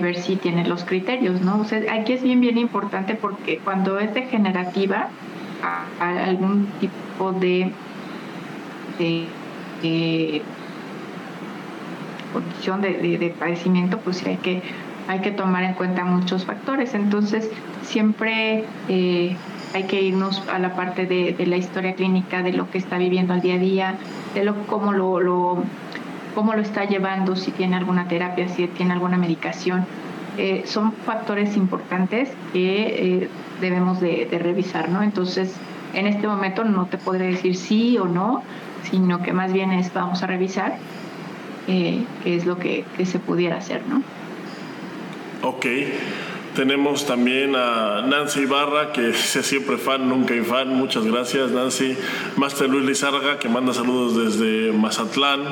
ver si tiene los criterios, ¿no? O sea, aquí es bien, bien importante porque cuando es degenerativa, algún tipo de de, condición de, padecimiento, pues hay que, hay que tomar en cuenta muchos factores. Entonces, siempre eh, hay que irnos a la parte de, la historia clínica, de lo que está viviendo al día a día, de lo, cómo, lo, lo, cómo lo está llevando, si tiene alguna terapia, si tiene alguna medicación. Eh, son factores importantes que eh, debemos de, de revisar, ¿no? Entonces, en este momento no te podré decir sí o no, sino que más bien es vamos a revisar eh, qué es lo que, se pudiera hacer, ¿no? Ok. Tenemos también a Nancy Ibarra, que es siempre fan, nunca fan. Muchas gracias, Nancy. Master Luis Lizarga, que manda saludos desde Mazatlán.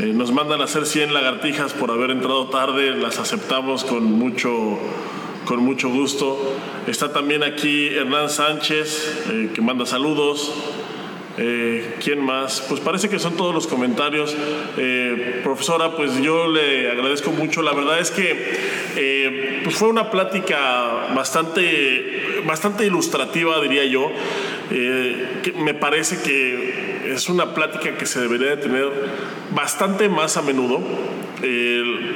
Eh, nos mandan a hacer 100 lagartijas por haber entrado tarde. Las aceptamos con mucho, con mucho gusto. Está también aquí Hernán Sánchez, eh, que manda saludos. Eh, ¿Quién más? Pues parece que son todos los comentarios. Eh, profesora, pues yo le agradezco mucho. La verdad es que eh, pues fue una plática bastante, bastante ilustrativa, diría yo. Me parece que es una plática que se debería de tener bastante más a menudo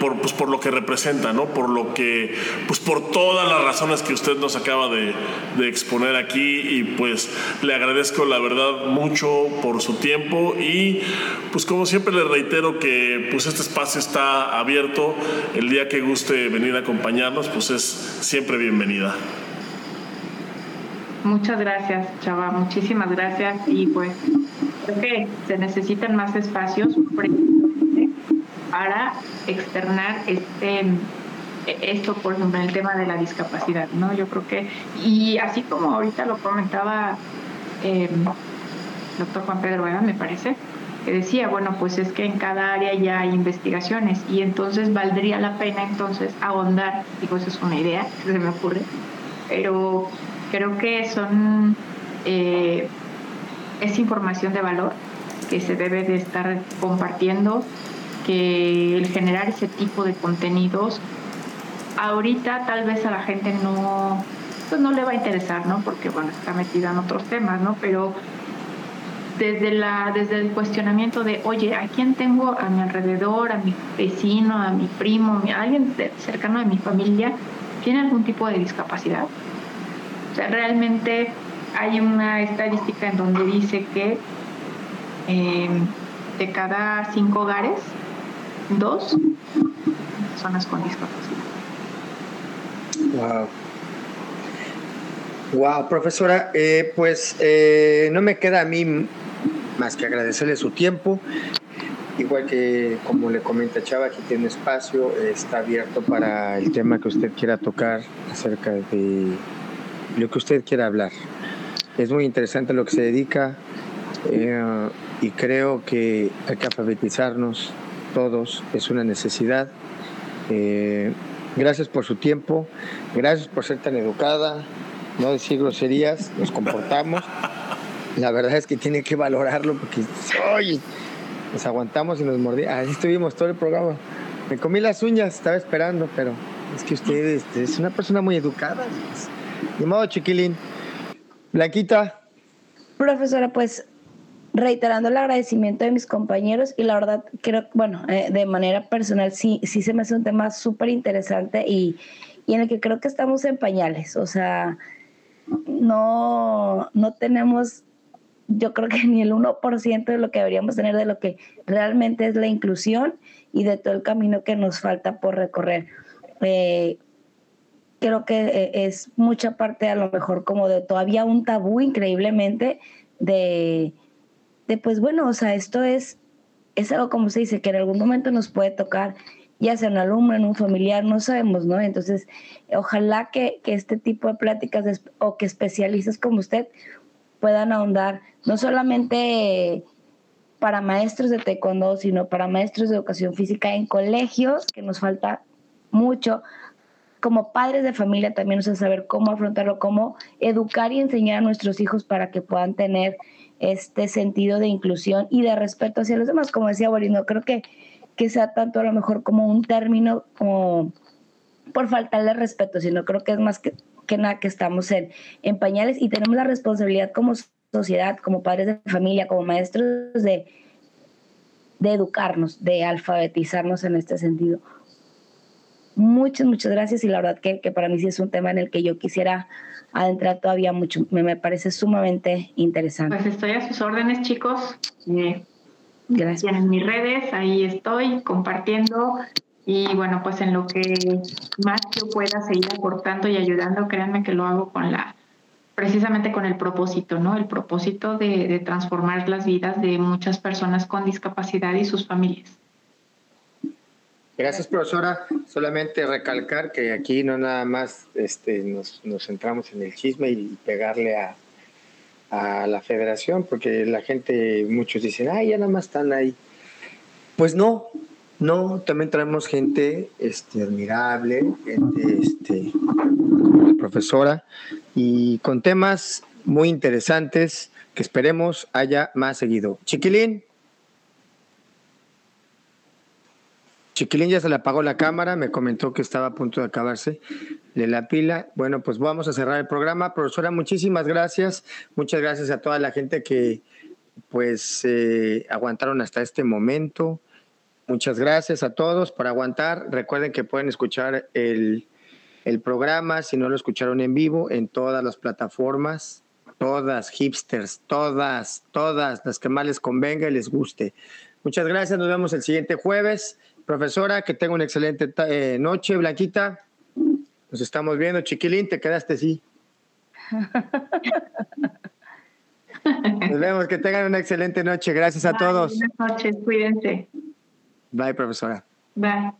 por, pues, por lo que representa, ¿no? Por lo que, pues por todas las razones que usted nos acaba de, de exponer aquí y pues le agradezco la verdad mucho por su tiempo y pues como siempre le reitero que pues este espacio está abierto, el día que guste venir a acompañarnos pues es siempre bienvenida. Muchas gracias, Chava, muchísimas gracias. Y pues creo que se necesitan más espacios para externar este esto por ejemplo el tema de la discapacidad no yo creo que y así como ahorita lo comentaba eh, doctor Juan Pedro Vega me parece que decía bueno pues es que en cada área ya hay investigaciones y entonces valdría la pena entonces ahondar digo eso es una idea que se me ocurre pero creo que son eh, es información de valor que se debe de estar compartiendo que el generar ese tipo de contenidos ahorita tal vez a la gente no pues no le va a interesar, ¿no? Porque bueno, está metida en otros temas, ¿no? Pero desde la desde el cuestionamiento de, "Oye, ¿a quién tengo a mi alrededor, a mi vecino, a mi primo, a alguien cercano a mi familia tiene algún tipo de discapacidad?" Sea, realmente hay una estadística en donde dice que eh, de cada cinco hogares dos personas con discapacidad. Wow. Wow, profesora, eh, pues eh, no me queda a mí más que agradecerle su tiempo. Igual que como le comenta Chava, aquí tiene espacio, está abierto para el tema que usted quiera tocar acerca de lo que usted quiera hablar. Es muy interesante lo que se dedica eh, y creo que hay que alfabetizarnos todos, es una necesidad. Eh, gracias por su tiempo, gracias por ser tan educada, no decir groserías, nos comportamos. La verdad es que tiene que valorarlo porque oye, nos aguantamos y nos mordimos. Ahí estuvimos todo el programa. Me comí las uñas, estaba esperando, pero es que usted es una persona muy educada. Ni modo, chiquilín. Blanquita. Profesora, pues reiterando el agradecimiento de mis compañeros y la verdad creo, bueno, eh, de manera personal sí, sí se me hace un tema súper interesante y, y, en el que creo que estamos en pañales, o sea, no, no tenemos, yo creo que ni el 1% de lo que deberíamos tener de lo que realmente es la inclusión y de todo el camino que nos falta por recorrer. Eh, creo que eh, es mucha parte a lo mejor como de todavía un tabú increíblemente de de pues bueno, o sea, esto es, es algo como se dice, que en algún momento nos puede tocar, ya sea un alumno, en un familiar, no sabemos, ¿no? Entonces, ojalá que, que este tipo de pláticas o que especialistas como usted puedan ahondar, no solamente para maestros de taekwondo, sino para maestros de educación física en colegios, que nos falta mucho, como padres de familia también, o sea, saber cómo afrontarlo, cómo educar y enseñar a nuestros hijos para que puedan tener este sentido de inclusión y de respeto hacia los demás. Como decía Boris, no creo que, que sea tanto a lo mejor como un término como por faltarle respeto, sino creo que es más que, que nada que estamos en, en pañales y tenemos la responsabilidad como sociedad, como padres de familia, como maestros de, de educarnos, de alfabetizarnos en este sentido. Muchas, muchas gracias y la verdad que, que para mí sí es un tema en el que yo quisiera adentrar todavía mucho. Me, me parece sumamente interesante. Pues estoy a sus órdenes, chicos. Eh, Gracias. En mis redes, ahí estoy compartiendo. Y bueno, pues en lo que más yo pueda seguir aportando y ayudando, créanme que lo hago con la, precisamente con el propósito, ¿no? El propósito de, de transformar las vidas de muchas personas con discapacidad y sus familias. Gracias, profesora. Solamente recalcar que aquí no nada más este, nos, nos centramos en el chisme y pegarle a, a la federación, porque la gente, muchos dicen, ay, ya nada más están ahí. Pues no, no, también traemos gente este, admirable, gente este, como la profesora, y con temas muy interesantes que esperemos haya más seguido. Chiquilín. Chiquilín ya se le apagó la cámara, me comentó que estaba a punto de acabarse de la pila. Bueno, pues vamos a cerrar el programa. Profesora, muchísimas gracias. Muchas gracias a toda la gente que pues eh, aguantaron hasta este momento. Muchas gracias a todos por aguantar. Recuerden que pueden escuchar el, el programa, si no lo escucharon en vivo, en todas las plataformas, todas, hipsters, todas, todas, las que más les convenga y les guste. Muchas gracias, nos vemos el siguiente jueves. Profesora, que tenga una excelente eh, noche, Blanquita. Nos estamos viendo. Chiquilín, te quedaste así. Nos vemos, que tengan una excelente noche. Gracias a Bye, todos. Buenas noches, cuídense. Bye, profesora. Bye.